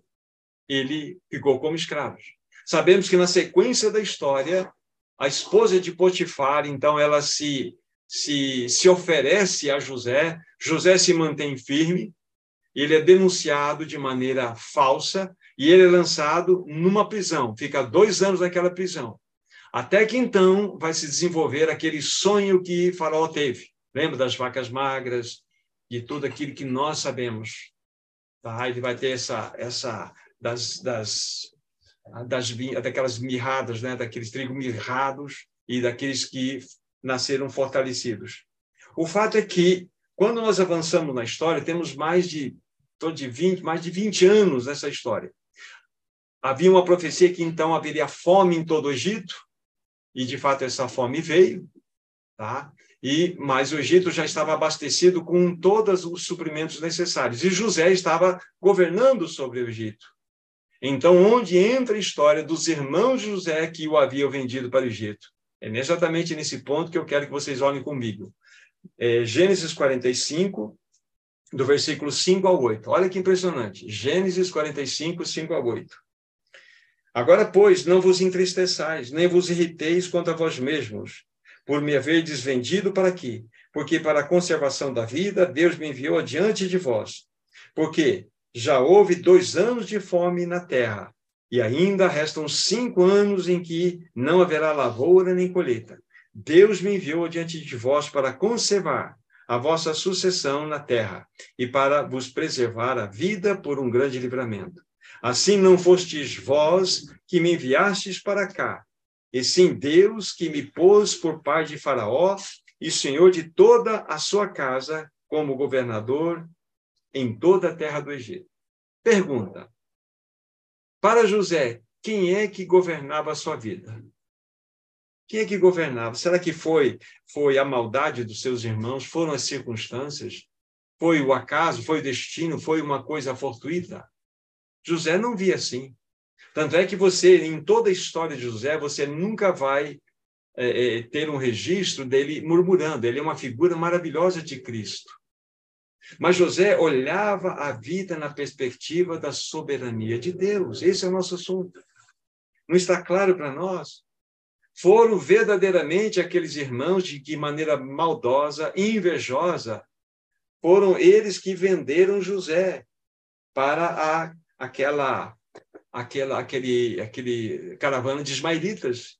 ele ficou como escravo. Sabemos que na sequência da história, a esposa de Potifar, então ela se se se oferece a José, José se mantém firme, ele é denunciado de maneira falsa e ele é lançado numa prisão, fica dois anos naquela prisão. Até que então vai se desenvolver aquele sonho que Faraó teve. Lembra das vacas magras, de tudo aquilo que nós sabemos. Tá? Ele vai ter essa, essa das, das, das, daquelas mirradas, né? daqueles trigos mirrados e daqueles que nasceram fortalecidos. O fato é que, quando nós avançamos na história, temos mais de, de 20, mais de 20 anos nessa história. Havia uma profecia que então haveria fome em todo o Egito, e de fato essa fome veio, tá? E mas o Egito já estava abastecido com todos os suprimentos necessários, e José estava governando sobre o Egito. Então, onde entra a história dos irmãos de José que o haviam vendido para o Egito? É exatamente nesse ponto que eu quero que vocês olhem comigo. É Gênesis 45, do versículo 5 ao 8. Olha que impressionante. Gênesis 45, 5 ao 8. Agora, pois, não vos entristeçais, nem vos irriteis contra vós mesmos, por me haverdes vendido para aqui, porque para a conservação da vida Deus me enviou adiante de vós. Porque já houve dois anos de fome na terra, e ainda restam cinco anos em que não haverá lavoura nem colheita. Deus me enviou diante de vós para conservar a vossa sucessão na terra e para vos preservar a vida por um grande livramento. Assim não fostes vós que me enviastes para cá, e sim Deus que me pôs por pai de Faraó e senhor de toda a sua casa, como governador em toda a terra do Egito. Pergunta: Para José, quem é que governava a sua vida? Quem é que governava? Será que foi foi a maldade dos seus irmãos? Foram as circunstâncias? Foi o acaso? Foi o destino? Foi uma coisa fortuita? José não via assim. Tanto é que você, em toda a história de José, você nunca vai é, é, ter um registro dele murmurando. Ele é uma figura maravilhosa de Cristo. Mas José olhava a vida na perspectiva da soberania de Deus. Esse é o nosso assunto. Não está claro para nós? Foram verdadeiramente aqueles irmãos de que maneira maldosa, invejosa, foram eles que venderam José para a aquela aquela aquele aquele caravana de ismaelitas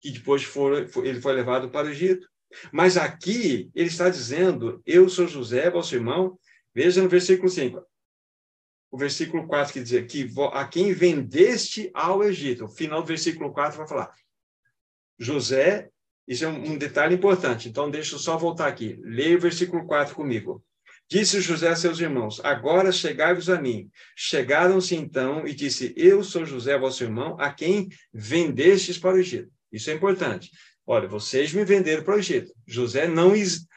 que depois foram, ele foi levado para o Egito. Mas aqui ele está dizendo: Eu sou José, vosso irmão. Veja no versículo 5. O versículo 4 que diz que a quem vendeste ao Egito. O final do versículo 4 vai falar. José, isso é um, um detalhe importante. Então, deixa eu só voltar aqui. Leia o versículo 4 comigo. Disse José a seus irmãos: Agora chegai-vos a mim. Chegaram-se então e disse: Eu sou José, vosso irmão, a quem vendestes para o Egito. Isso é importante. Olha, vocês me venderam para o Egito. José não,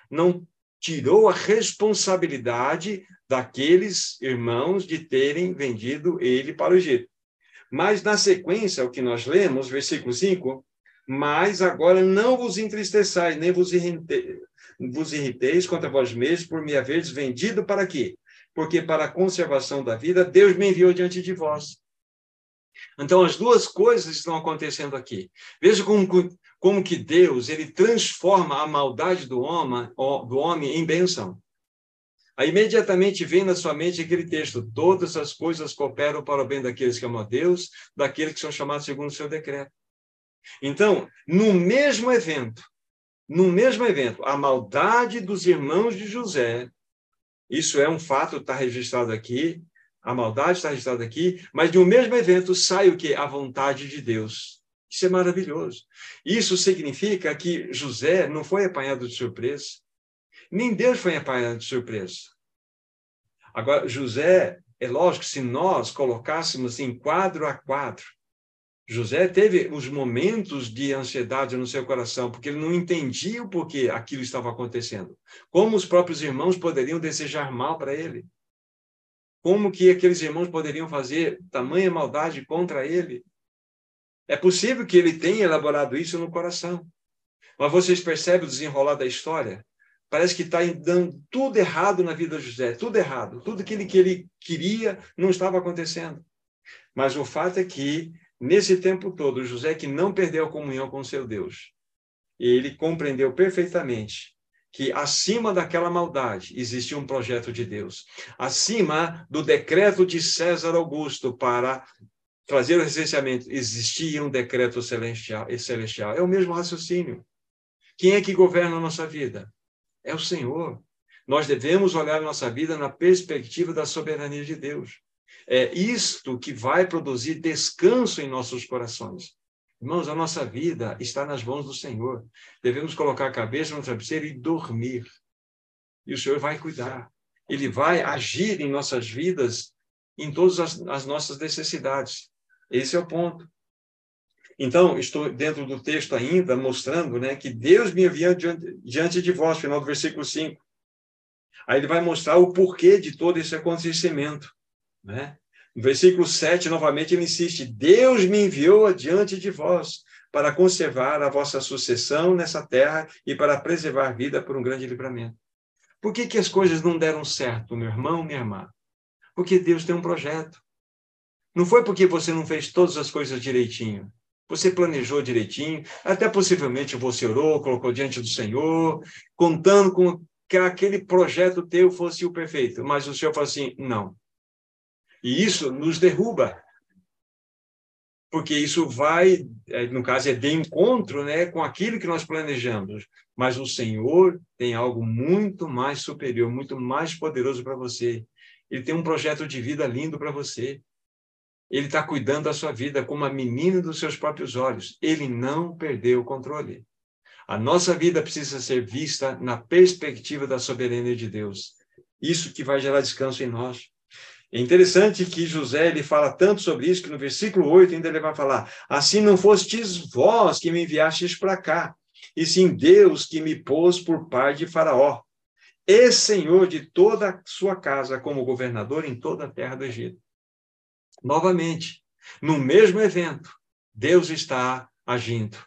não tirou a responsabilidade daqueles irmãos de terem vendido ele para o Egito. Mas na sequência, o que nós lemos, versículo 5, mas agora não vos entristeçais, nem vos vos irriteis contra vós mesmos por me haveres vendido para quê? Porque para a conservação da vida, Deus me enviou diante de vós. Então, as duas coisas estão acontecendo aqui. Veja como, como que Deus ele transforma a maldade do homem, do homem em bênção. Aí imediatamente vem na sua mente aquele texto: todas as coisas cooperam para o bem daqueles que amam a Deus, daqueles que são chamados segundo o seu decreto. Então, no mesmo evento, no mesmo evento, a maldade dos irmãos de José, isso é um fato, está registrado aqui, a maldade está registrada aqui, mas de um mesmo evento sai o que? A vontade de Deus. Isso é maravilhoso. Isso significa que José não foi apanhado de surpresa, nem Deus foi apanhado de surpresa. Agora, José, é lógico, se nós colocássemos em quadro a quadro José teve os momentos de ansiedade no seu coração, porque ele não entendia o porquê aquilo estava acontecendo. Como os próprios irmãos poderiam desejar mal para ele? Como que aqueles irmãos poderiam fazer tamanha maldade contra ele? É possível que ele tenha elaborado isso no coração. Mas vocês percebem o desenrolar da história? Parece que está dando tudo errado na vida de José, tudo errado. Tudo aquilo que ele queria não estava acontecendo. Mas o fato é que, nesse tempo todo, José, que não perdeu a comunhão com seu Deus, ele compreendeu perfeitamente que acima daquela maldade existia um projeto de Deus. Acima do decreto de César Augusto para trazer o recenseamento, existia um decreto celestial. celestial. É o mesmo raciocínio. Quem é que governa a nossa vida? É o Senhor. Nós devemos olhar a nossa vida na perspectiva da soberania de Deus. É isto que vai produzir descanso em nossos corações. Irmãos, a nossa vida está nas mãos do Senhor. Devemos colocar a cabeça no travesseiro e dormir. E o Senhor vai cuidar. Ele vai agir em nossas vidas, em todas as, as nossas necessidades. Esse é o ponto. Então, estou dentro do texto ainda mostrando né, que Deus me envia diante, de vós, final do versículo 5. Aí ele vai mostrar o porquê de todo esse acontecimento. Né? No versículo 7, novamente, ele insiste: Deus me enviou adiante de vós para conservar a vossa sucessão nessa terra e para preservar a vida por um grande livramento. Por que, que as coisas não deram certo, meu irmão, minha irmã? Porque Deus tem um projeto. Não foi porque você não fez todas as coisas direitinho. Você planejou direitinho, até possivelmente você orou, colocou diante do Senhor, contando com que aquele projeto teu fosse o perfeito. Mas o Senhor falou assim: não, e isso nos derruba. Porque isso vai, é, no caso, é de encontro né, com aquilo que nós planejamos. Mas o Senhor tem algo muito mais superior, muito mais poderoso para você. Ele tem um projeto de vida lindo para você. Ele está cuidando da sua vida como a menina dos seus próprios olhos. Ele não perdeu o controle. A nossa vida precisa ser vista na perspectiva da soberania de Deus. Isso que vai gerar descanso em nós. É interessante que José ele fala tanto sobre isso que no versículo 8 ainda ele vai falar: Assim não fostes vós que me enviastes para cá, e sim Deus que me pôs por pai de Faraó, e senhor de toda a sua casa, como governador em toda a terra do Egito. Novamente, no mesmo evento, Deus está agindo.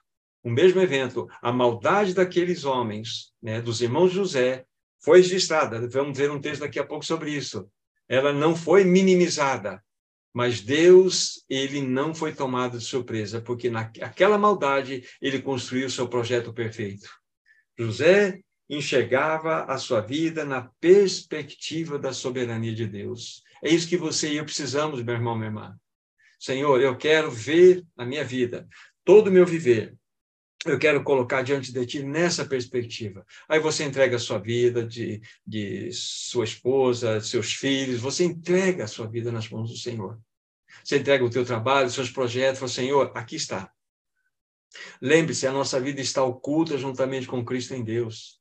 O mesmo evento, a maldade daqueles homens, né, dos irmãos José, foi registrada. Vamos ver um texto daqui a pouco sobre isso ela não foi minimizada, mas Deus, ele não foi tomado de surpresa, porque naquela maldade ele construiu seu projeto perfeito. José enxergava a sua vida na perspectiva da soberania de Deus. É isso que você e eu precisamos, meu irmão, minha irmã. Senhor, eu quero ver a minha vida, todo o meu viver, eu quero colocar diante de ti nessa perspectiva. Aí você entrega a sua vida de, de sua esposa, seus filhos, você entrega a sua vida nas mãos do Senhor. Você entrega o teu trabalho, os seus projetos, fala, Senhor, aqui está. Lembre-se, a nossa vida está oculta juntamente com Cristo em Deus.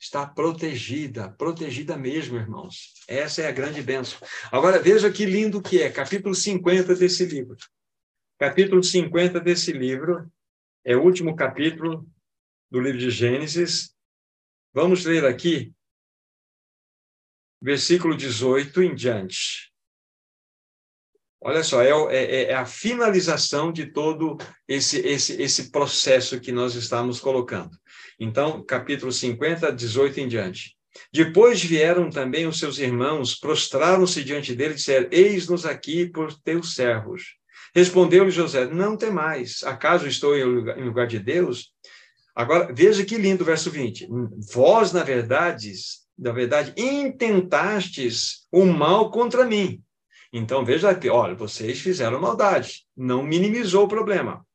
Está protegida, protegida mesmo, irmãos. Essa é a grande bênção. Agora, veja que lindo que é, capítulo 50 desse livro. Capítulo 50 desse livro, é o último capítulo do livro de Gênesis. Vamos ler aqui, versículo 18 em diante. Olha só, é, é, é, a finalização de todo esse, esse, esse processo que nós estamos colocando. Então, capítulo 50, 18 em diante. Depois vieram também os seus irmãos, prostraram-se diante dele e disseram: Eis-nos aqui por teus servos. Respondeu-lhe José: Não tem mais. Acaso estou em lugar de Deus? Agora, veja que lindo o verso 20. Vós, na verdade, na verdade, intentastes o mal contra mim. Então, veja aqui, olha, vocês fizeram maldade, não minimizou o problema.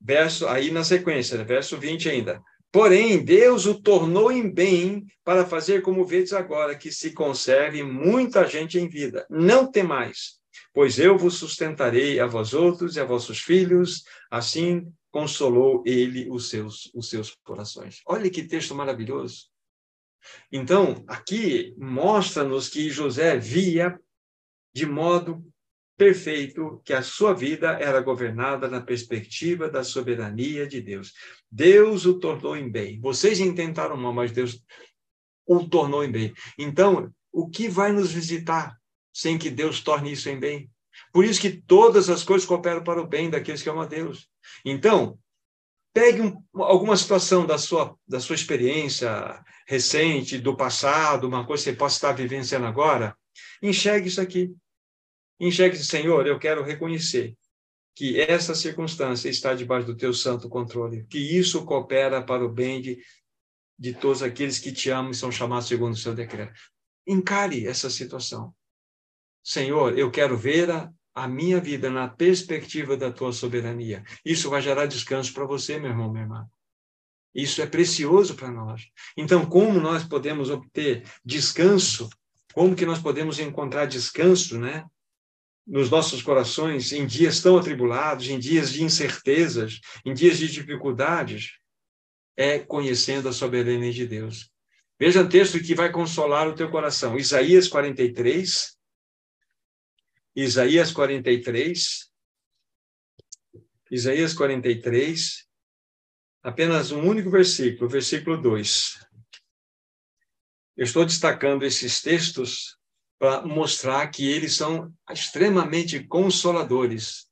Verso, aí na sequência, verso 20 ainda. Porém, Deus o tornou em bem para fazer como vedes agora, que se conserve muita gente em vida. Não tem mais pois eu vos sustentarei a vós outros e a vossos filhos, assim consolou ele os seus, os seus corações. Olha que texto maravilhoso. Então, aqui mostra-nos que José via de modo perfeito que a sua vida era governada na perspectiva da soberania de Deus. Deus o tornou em bem. Vocês intentaram mal, mas Deus o tornou em bem. Então, o que vai nos visitar sem que Deus torne isso em bem? Por isso que todas as coisas cooperam para o bem daqueles que amam a Deus. Então, pegue um, alguma situação da sua, da sua experiência recente, do passado, uma coisa que você possa estar vivenciando agora, enxergue isso aqui. Enxergue, Senhor, eu quero reconhecer que essa circunstância está debaixo do teu santo controle, que isso coopera para o bem de, de todos aqueles que te amam e são chamados segundo o seu decreto. Encare essa situação. Senhor, eu quero ver a, a minha vida na perspectiva da tua soberania. Isso vai gerar descanso para você, meu irmão, minha irmã. Isso é precioso para nós. Então, como nós podemos obter descanso? Como que nós podemos encontrar descanso, né? Nos nossos corações em dias tão atribulados, em dias de incertezas, em dias de dificuldades, é conhecendo a soberania de Deus. Veja o texto que vai consolar o teu coração. Isaías 43. Isaías 43. Isaías 43. Apenas um único versículo, versículo 2. Eu estou destacando esses textos para mostrar que eles são extremamente consoladores.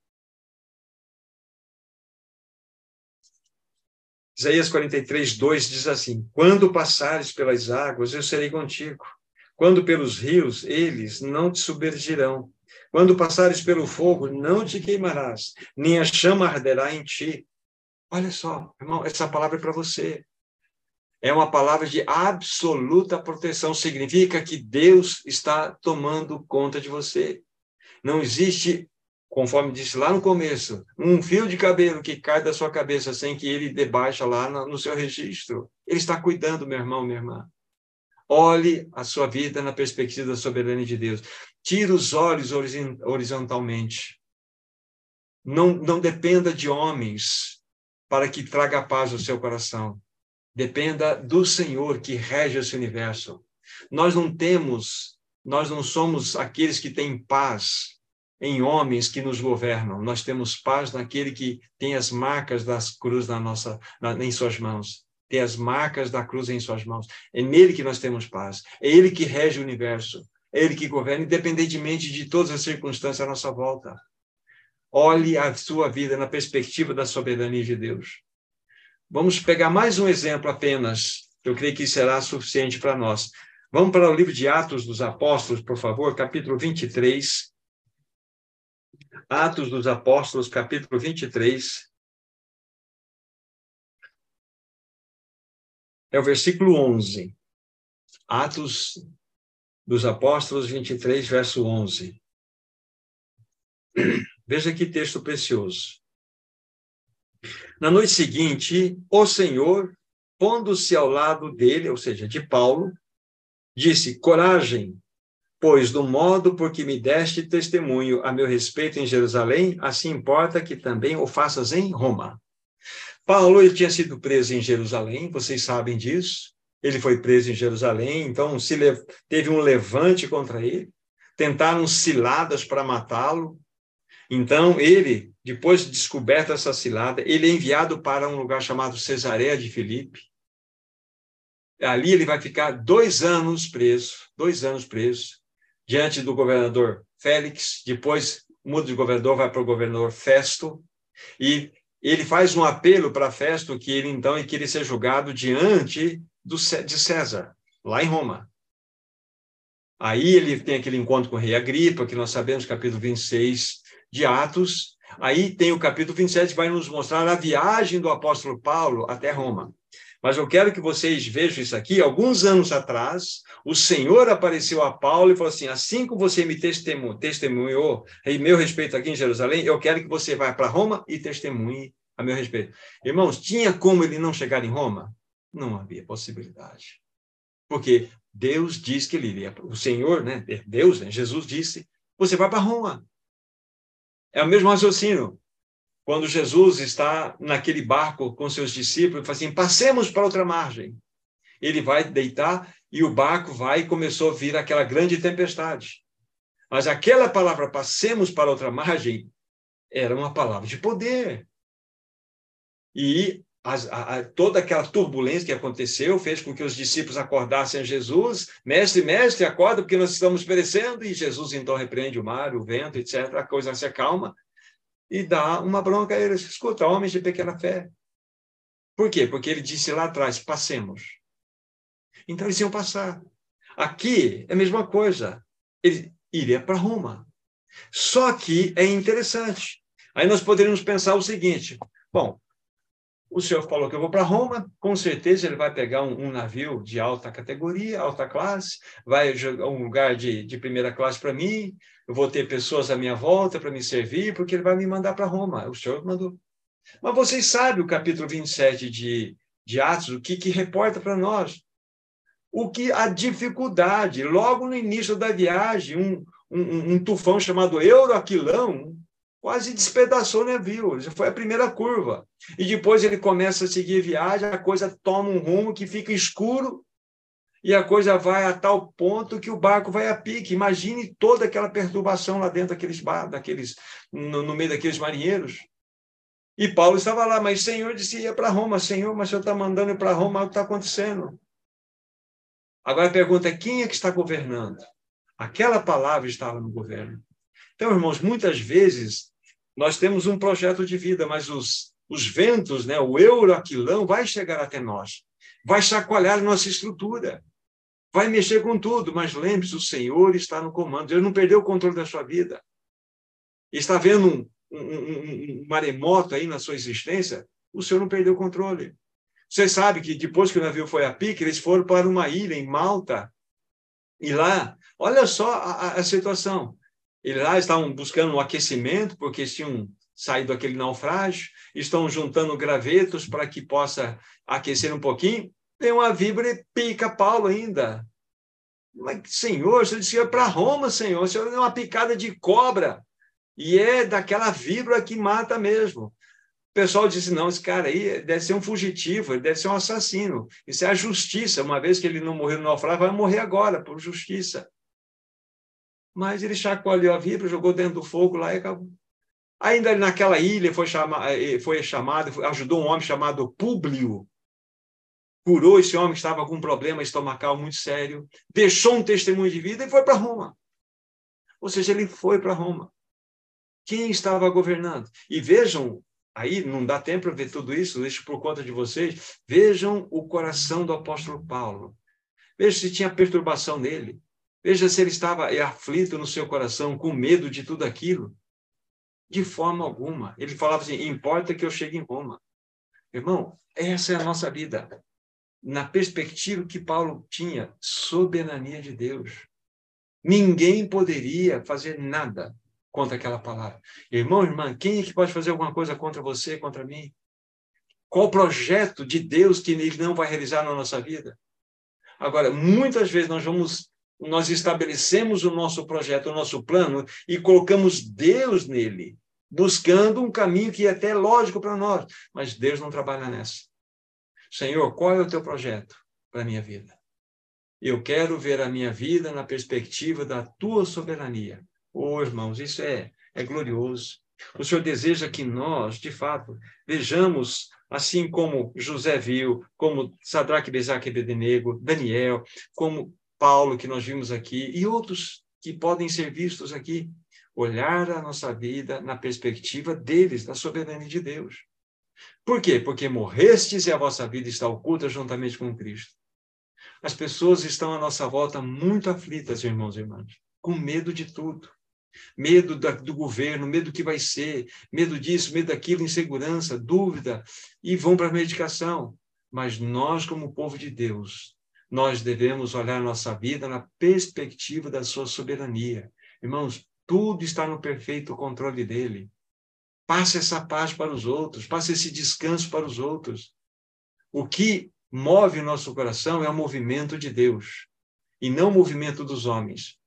Isaías 43, 2 diz assim: Quando passares pelas águas, eu serei contigo. Quando pelos rios, eles não te submergirão. Quando passares pelo fogo, não te queimarás, nem a chama arderá em ti. Olha só, irmão, essa palavra é para você é uma palavra de absoluta proteção. Significa que Deus está tomando conta de você. Não existe, conforme disse lá no começo, um fio de cabelo que cai da sua cabeça sem que ele debaixa lá no seu registro. Ele está cuidando, meu irmão, minha irmã. Olhe a sua vida na perspectiva da soberania de Deus. Tire os olhos horizontalmente. Não, não dependa de homens para que traga paz ao seu coração dependa do Senhor que rege esse universo. Nós não temos, nós não somos aqueles que têm paz em homens que nos governam. Nós temos paz naquele que tem as marcas das cruzes na nossa, na, em suas mãos. Tem as marcas da cruz em suas mãos. É nele que nós temos paz. É ele que rege o universo. É ele que governa, independentemente de todas as circunstâncias à nossa volta. Olhe a sua vida na perspectiva da soberania de Deus. Vamos pegar mais um exemplo apenas, eu creio que será suficiente para nós. Vamos para o livro de Atos dos Apóstolos, por favor, capítulo 23. Atos dos Apóstolos, capítulo 23. É o versículo 11. Atos dos Apóstolos 23, verso 11. Veja que texto precioso. Na noite seguinte, o Senhor, pondo-se ao lado dele, ou seja, de Paulo, disse: Coragem, pois do modo por que me deste testemunho a meu respeito em Jerusalém, assim importa que também o faças em Roma. Paulo ele tinha sido preso em Jerusalém, vocês sabem disso. Ele foi preso em Jerusalém, então teve um levante contra ele, tentaram ciladas para matá-lo. Então ele depois de descoberta essa cilada, ele é enviado para um lugar chamado Cesareia de Filipe. Ali ele vai ficar dois anos preso, dois anos preso, diante do governador Félix. Depois muda de governador, vai para o governador Festo. E ele faz um apelo para Festo que ele então queria ser julgado diante do, de César, lá em Roma. Aí ele tem aquele encontro com o rei Agripa, que nós sabemos, capítulo 26 de Atos, Aí tem o capítulo 27 que vai nos mostrar a viagem do apóstolo Paulo até Roma. Mas eu quero que vocês vejam isso aqui. Alguns anos atrás, o Senhor apareceu a Paulo e falou assim: assim como você me testemunhou em meu respeito aqui em Jerusalém, eu quero que você vá para Roma e testemunhe a meu respeito. Irmãos, tinha como ele não chegar em Roma? Não havia possibilidade. Porque Deus disse que ele iria. O Senhor, né? Deus, né? Jesus disse: você vai para Roma. É o mesmo raciocínio. Quando Jesus está naquele barco com seus discípulos, ele fala assim: passemos para outra margem. Ele vai deitar e o barco vai e começou a vir aquela grande tempestade. Mas aquela palavra, passemos para outra margem, era uma palavra de poder. E as, a, a, toda aquela turbulência que aconteceu fez com que os discípulos acordassem a Jesus. Mestre, mestre, acorda porque nós estamos perecendo. E Jesus então repreende o mar, o vento, etc. A coisa se acalma e dá uma bronca a eles. Escuta, homens de pequena fé. Por quê? Porque ele disse lá atrás, passemos. Então eles iam passar. Aqui é a mesma coisa. Ele iria para Roma. Só que é interessante. Aí nós poderíamos pensar o seguinte: bom, o senhor falou que eu vou para Roma, com certeza ele vai pegar um, um, navio de alta categoria, alta classe, vai jogar um lugar de, de primeira classe para mim, eu vou ter pessoas à minha volta para me servir, porque ele vai me mandar para Roma. O senhor mandou. Mas vocês sabem o capítulo 27 de, de Atos, o que, que reporta para nós? O que a dificuldade, logo no início da viagem, um, um, um tufão chamado Euroaquilão, quase despedaçou o navio. Foi a primeira curva. E depois ele começa a seguir viagem, a coisa toma um rumo que fica escuro e a coisa vai a tal ponto que o barco vai a pique. Imagine toda aquela perturbação lá dentro daqueles, daqueles no, no meio daqueles marinheiros. E Paulo estava lá, mas Senhor disse ia para Roma. Senhor, mas o Senhor está mandando para Roma, o que está acontecendo? Agora a pergunta é: quem é que está governando? Aquela palavra estava no governo. Então, irmãos, muitas vezes nós temos um projeto de vida, mas os, os ventos, né, o euroaquilão vai chegar até nós, vai chacoalhar nossa estrutura, vai mexer com tudo, mas lembre-se, o Senhor está no comando, ele não perdeu o controle da sua vida. Está vendo um, um, um, um maremoto aí na sua existência? O Senhor não perdeu o controle. Você sabe que depois que o navio foi a pique, eles foram para uma ilha em Malta, e lá, olha só a, a situação. Eles lá estavam buscando um aquecimento, porque tinham saído daquele naufrágio, estão juntando gravetos para que possa aquecer um pouquinho. Tem uma vibra e pica Paulo ainda. Mas, Senhor, você disse para Roma, Senhor, o Senhor deu uma picada de cobra. E é daquela vibra que mata mesmo. O pessoal disse: não, esse cara aí deve ser um fugitivo, ele deve ser um assassino. Isso é a justiça. Uma vez que ele não morreu no naufrágio, vai morrer agora, por justiça mas ele chacoalhou a vibra, jogou dentro do fogo lá e acabou. Ainda naquela ilha foi, chama, eh, foi chamado, ajudou um homem chamado Públio, curou esse homem que estava com um problema estomacal muito sério, deixou um testemunho de vida e foi para Roma. Ou seja, ele foi para Roma. Quem estava governando? E vejam, aí não dá tempo para ver tudo isso, deixo por conta de vocês. Vejam o coração do apóstolo Paulo. Vejam se tinha perturbação nele. Veja se ele estava aflito no seu coração, com medo de tudo aquilo. De forma alguma. Ele falava assim: importa que eu chegue em Roma. Irmão, essa é a nossa vida. Na perspectiva que Paulo tinha, soberania de Deus. Ninguém poderia fazer nada contra aquela palavra. Irmão, irmã, quem é que pode fazer alguma coisa contra você, contra mim? Qual projeto de Deus que ele não vai realizar na nossa vida? Agora, muitas vezes nós vamos nós estabelecemos o nosso projeto, o nosso plano e colocamos Deus nele, buscando um caminho que é até lógico para nós, mas Deus não trabalha nessa. Senhor, qual é o teu projeto para a minha vida? Eu quero ver a minha vida na perspectiva da tua soberania. Oh, irmãos, isso é, é glorioso. O Senhor deseja que nós, de fato, vejamos assim como José viu, como Sadraque, Bezaque e Abednego, Daniel, como Paulo, que nós vimos aqui, e outros que podem ser vistos aqui, olhar a nossa vida na perspectiva deles, da soberania de Deus. Por quê? Porque morrestes e a vossa vida está oculta juntamente com Cristo. As pessoas estão à nossa volta muito aflitas, irmãos e irmãs, com medo de tudo. Medo da, do governo, medo do que vai ser, medo disso, medo daquilo, insegurança, dúvida, e vão para a medicação. Mas nós, como povo de Deus, nós devemos olhar nossa vida na perspectiva da sua soberania. Irmãos, tudo está no perfeito controle dele. Passe essa paz para os outros, passe esse descanso para os outros. O que move nosso coração é o movimento de Deus e não o movimento dos homens.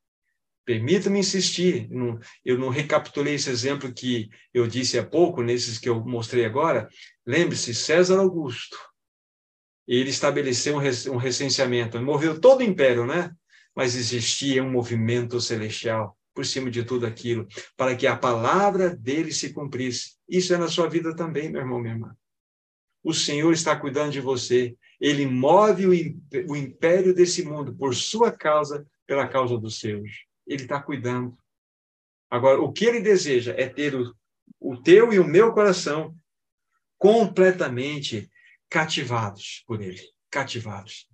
Permita-me insistir, eu não recapitulei esse exemplo que eu disse há pouco, nesses que eu mostrei agora. Lembre-se, César Augusto ele estabeleceu um recenseamento, moveu todo o império, né? Mas existia um movimento celestial. por cima de tudo aquilo, para que a palavra dele se cumprisse. Isso é na sua vida também, meu irmão, minha irmã. O Senhor está cuidando de você. Ele move o império desse mundo por sua causa, pela causa dos seus. Ele está cuidando. Agora, o que ele deseja é ter o, o teu e o meu coração completamente cativados por ele, cativados.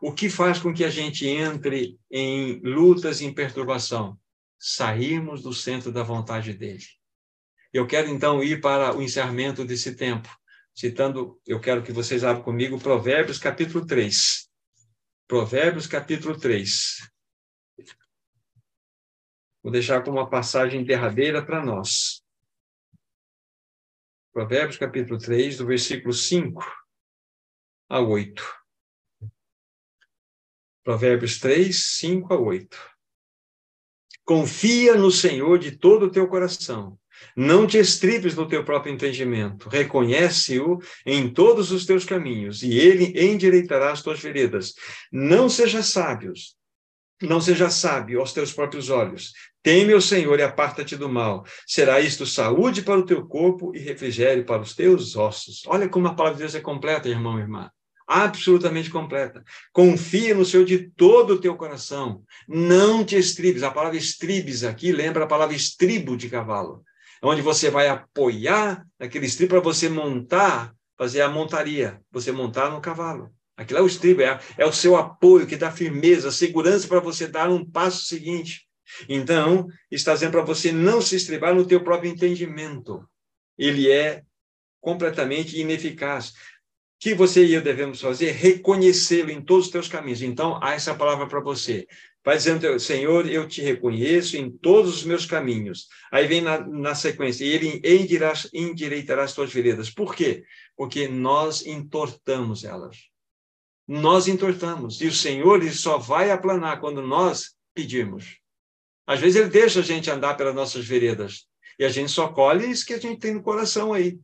O que faz com que a gente entre em lutas e em perturbação? Sairmos do centro da vontade dele. Eu quero então ir para o encerramento desse tempo, citando, eu quero que vocês abram comigo Provérbios capítulo 3. Provérbios capítulo 3. Vou deixar como uma passagem derradeira para nós. Provérbios capítulo 3, do versículo 5 a 8. Provérbios 3, 5 a 8. Confia no Senhor de todo o teu coração. Não te estripes no teu próprio entendimento. Reconhece-o em todos os teus caminhos, e ele endireitará as tuas veredas. Não sejas sábios, não seja sábio aos teus próprios olhos. Teme o Senhor e aparta-te do mal. Será isto saúde para o teu corpo e refrigério para os teus ossos. Olha como a palavra de Deus é completa, irmão e irmã absolutamente completa. Confia no Senhor de todo o teu coração. Não te estribes. A palavra estribes aqui lembra a palavra estribo de cavalo, onde você vai apoiar aquele estribo para você montar, fazer a montaria, você montar no cavalo. Aquilo é o estribo, é, é o seu apoio que dá firmeza, segurança para você dar um passo seguinte. Então, está dizendo para você não se estribar no teu próprio entendimento. Ele é completamente ineficaz que você e eu devemos fazer? Reconhecê-lo em todos os teus caminhos. Então, há essa palavra para você. Vai dizendo, Senhor, eu te reconheço em todos os meus caminhos. Aí vem na, na sequência, e ele endireitará as tuas veredas. Por quê? Porque nós entortamos elas. Nós entortamos. E o Senhor ele só vai aplanar quando nós pedirmos. Às vezes ele deixa a gente andar pelas nossas veredas. E a gente só colhe isso que a gente tem no coração aí.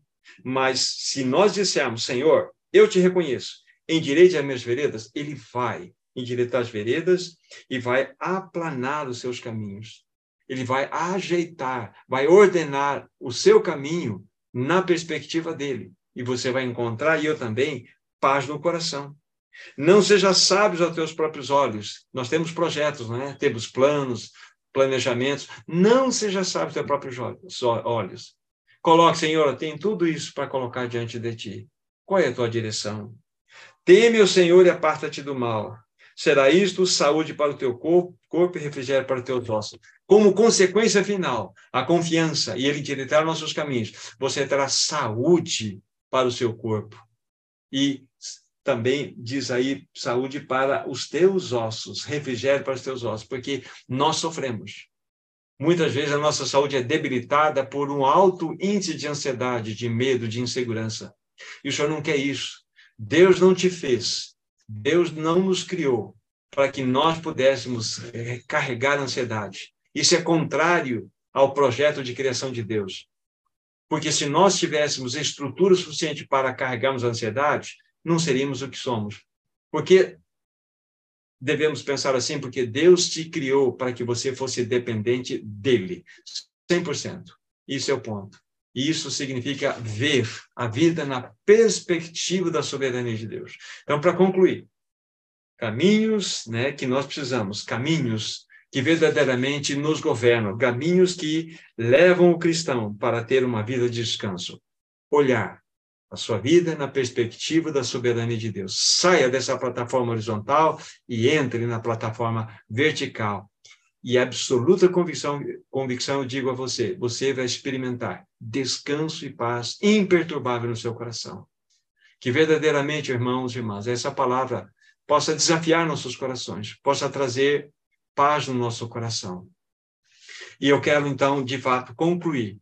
Mas se nós dissermos, Senhor, eu te reconheço. Endireite as minhas veredas, ele vai endireitar as veredas e vai aplanar os seus caminhos. Ele vai ajeitar, vai ordenar o seu caminho na perspectiva dele. E você vai encontrar, e eu também, paz no coração. Não seja sábios aos teus próprios olhos. Nós temos projetos, não é? Temos planos, planejamentos. Não seja sábio aos teus próprios olhos. Coloque, Senhor, tem tudo isso para colocar diante de ti. Qual é a tua direção? Teme o Senhor e aparta-te do mal. Será isto saúde para o teu corpo, corpo e refrigério para os teus ossos. Como consequência final, a confiança e ele endireitar nossos caminhos, você terá saúde para o seu corpo. E também diz aí saúde para os teus ossos, refrigério para os teus ossos, porque nós sofremos. Muitas vezes a nossa saúde é debilitada por um alto índice de ansiedade, de medo, de insegurança. E o Senhor não quer isso. Deus não te fez. Deus não nos criou para que nós pudéssemos carregar ansiedade. Isso é contrário ao projeto de criação de Deus. Porque se nós tivéssemos estrutura suficiente para carregarmos a ansiedade, não seríamos o que somos. Porque devemos pensar assim, porque Deus te criou para que você fosse dependente dele, 100%. Isso é o ponto. Isso significa ver a vida na perspectiva da soberania de Deus. Então, para concluir, caminhos né, que nós precisamos, caminhos que verdadeiramente nos governam, caminhos que levam o cristão para ter uma vida de descanso. Olhar a sua vida na perspectiva da soberania de Deus. Saia dessa plataforma horizontal e entre na plataforma vertical e absoluta convicção, convicção, eu digo a você, você vai experimentar descanso e paz imperturbável no seu coração. Que verdadeiramente, irmãos e irmãs, essa palavra possa desafiar nossos corações, possa trazer paz no nosso coração. E eu quero, então, de fato, concluir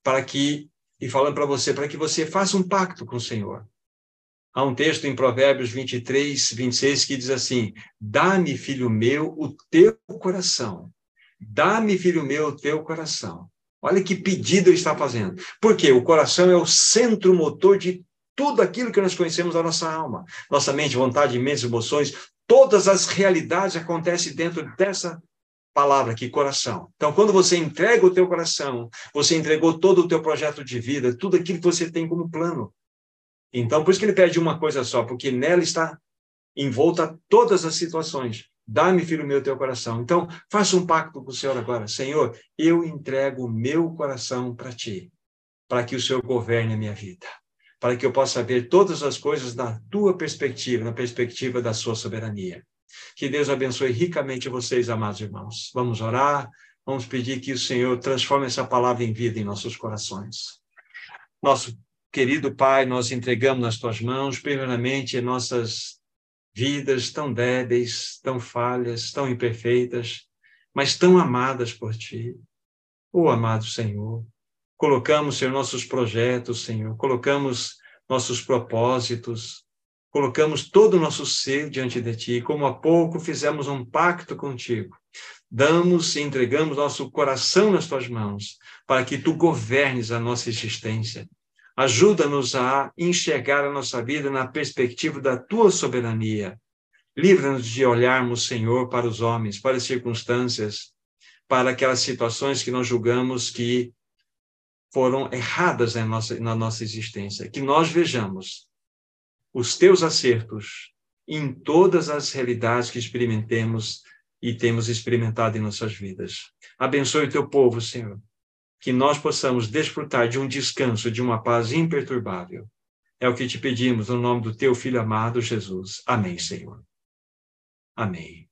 para que, e falando para você, para que você faça um pacto com o Senhor. Há um texto em Provérbios 23, 26 que diz assim: Dá-me, filho meu, o teu coração. Dá-me, filho meu, o teu coração. Olha que pedido ele está fazendo. Porque o coração é o centro motor de tudo aquilo que nós conhecemos da nossa alma. Nossa mente, vontade, mentes, emoções, todas as realidades acontecem dentro dessa palavra aqui, coração. Então, quando você entrega o teu coração, você entregou todo o teu projeto de vida, tudo aquilo que você tem como plano. Então, por isso que ele pede uma coisa só, porque nela está envolta todas as situações. Dá-me, filho meu, teu coração. Então, faça um pacto com o Senhor agora. Senhor, eu entrego o meu coração para ti, para que o Senhor governe a minha vida, para que eu possa ver todas as coisas na tua perspectiva, na perspectiva da sua soberania. Que Deus abençoe ricamente vocês, amados irmãos. Vamos orar, vamos pedir que o Senhor transforme essa palavra em vida em nossos corações. Nosso querido Pai, nós entregamos nas tuas mãos, primeiramente, nossas vidas tão débeis, tão falhas, tão imperfeitas, mas tão amadas por ti. Oh, amado Senhor, colocamos, Senhor, nossos projetos, Senhor, colocamos nossos propósitos, colocamos todo o nosso ser diante de Ti, como há pouco fizemos um pacto contigo. Damos e entregamos nosso coração nas Tuas mãos, para que Tu governes a nossa existência. Ajuda-nos a enxergar a nossa vida na perspectiva da Tua soberania. Livra-nos de olharmos, Senhor, para os homens, para as circunstâncias, para aquelas situações que nós julgamos que foram erradas na nossa, na nossa existência. Que nós vejamos os teus acertos em todas as realidades que experimentemos e temos experimentado em nossas vidas. Abençoe o teu povo, Senhor, que nós possamos desfrutar de um descanso, de uma paz imperturbável. É o que te pedimos no nome do teu filho amado Jesus. Amém, Senhor. Amém.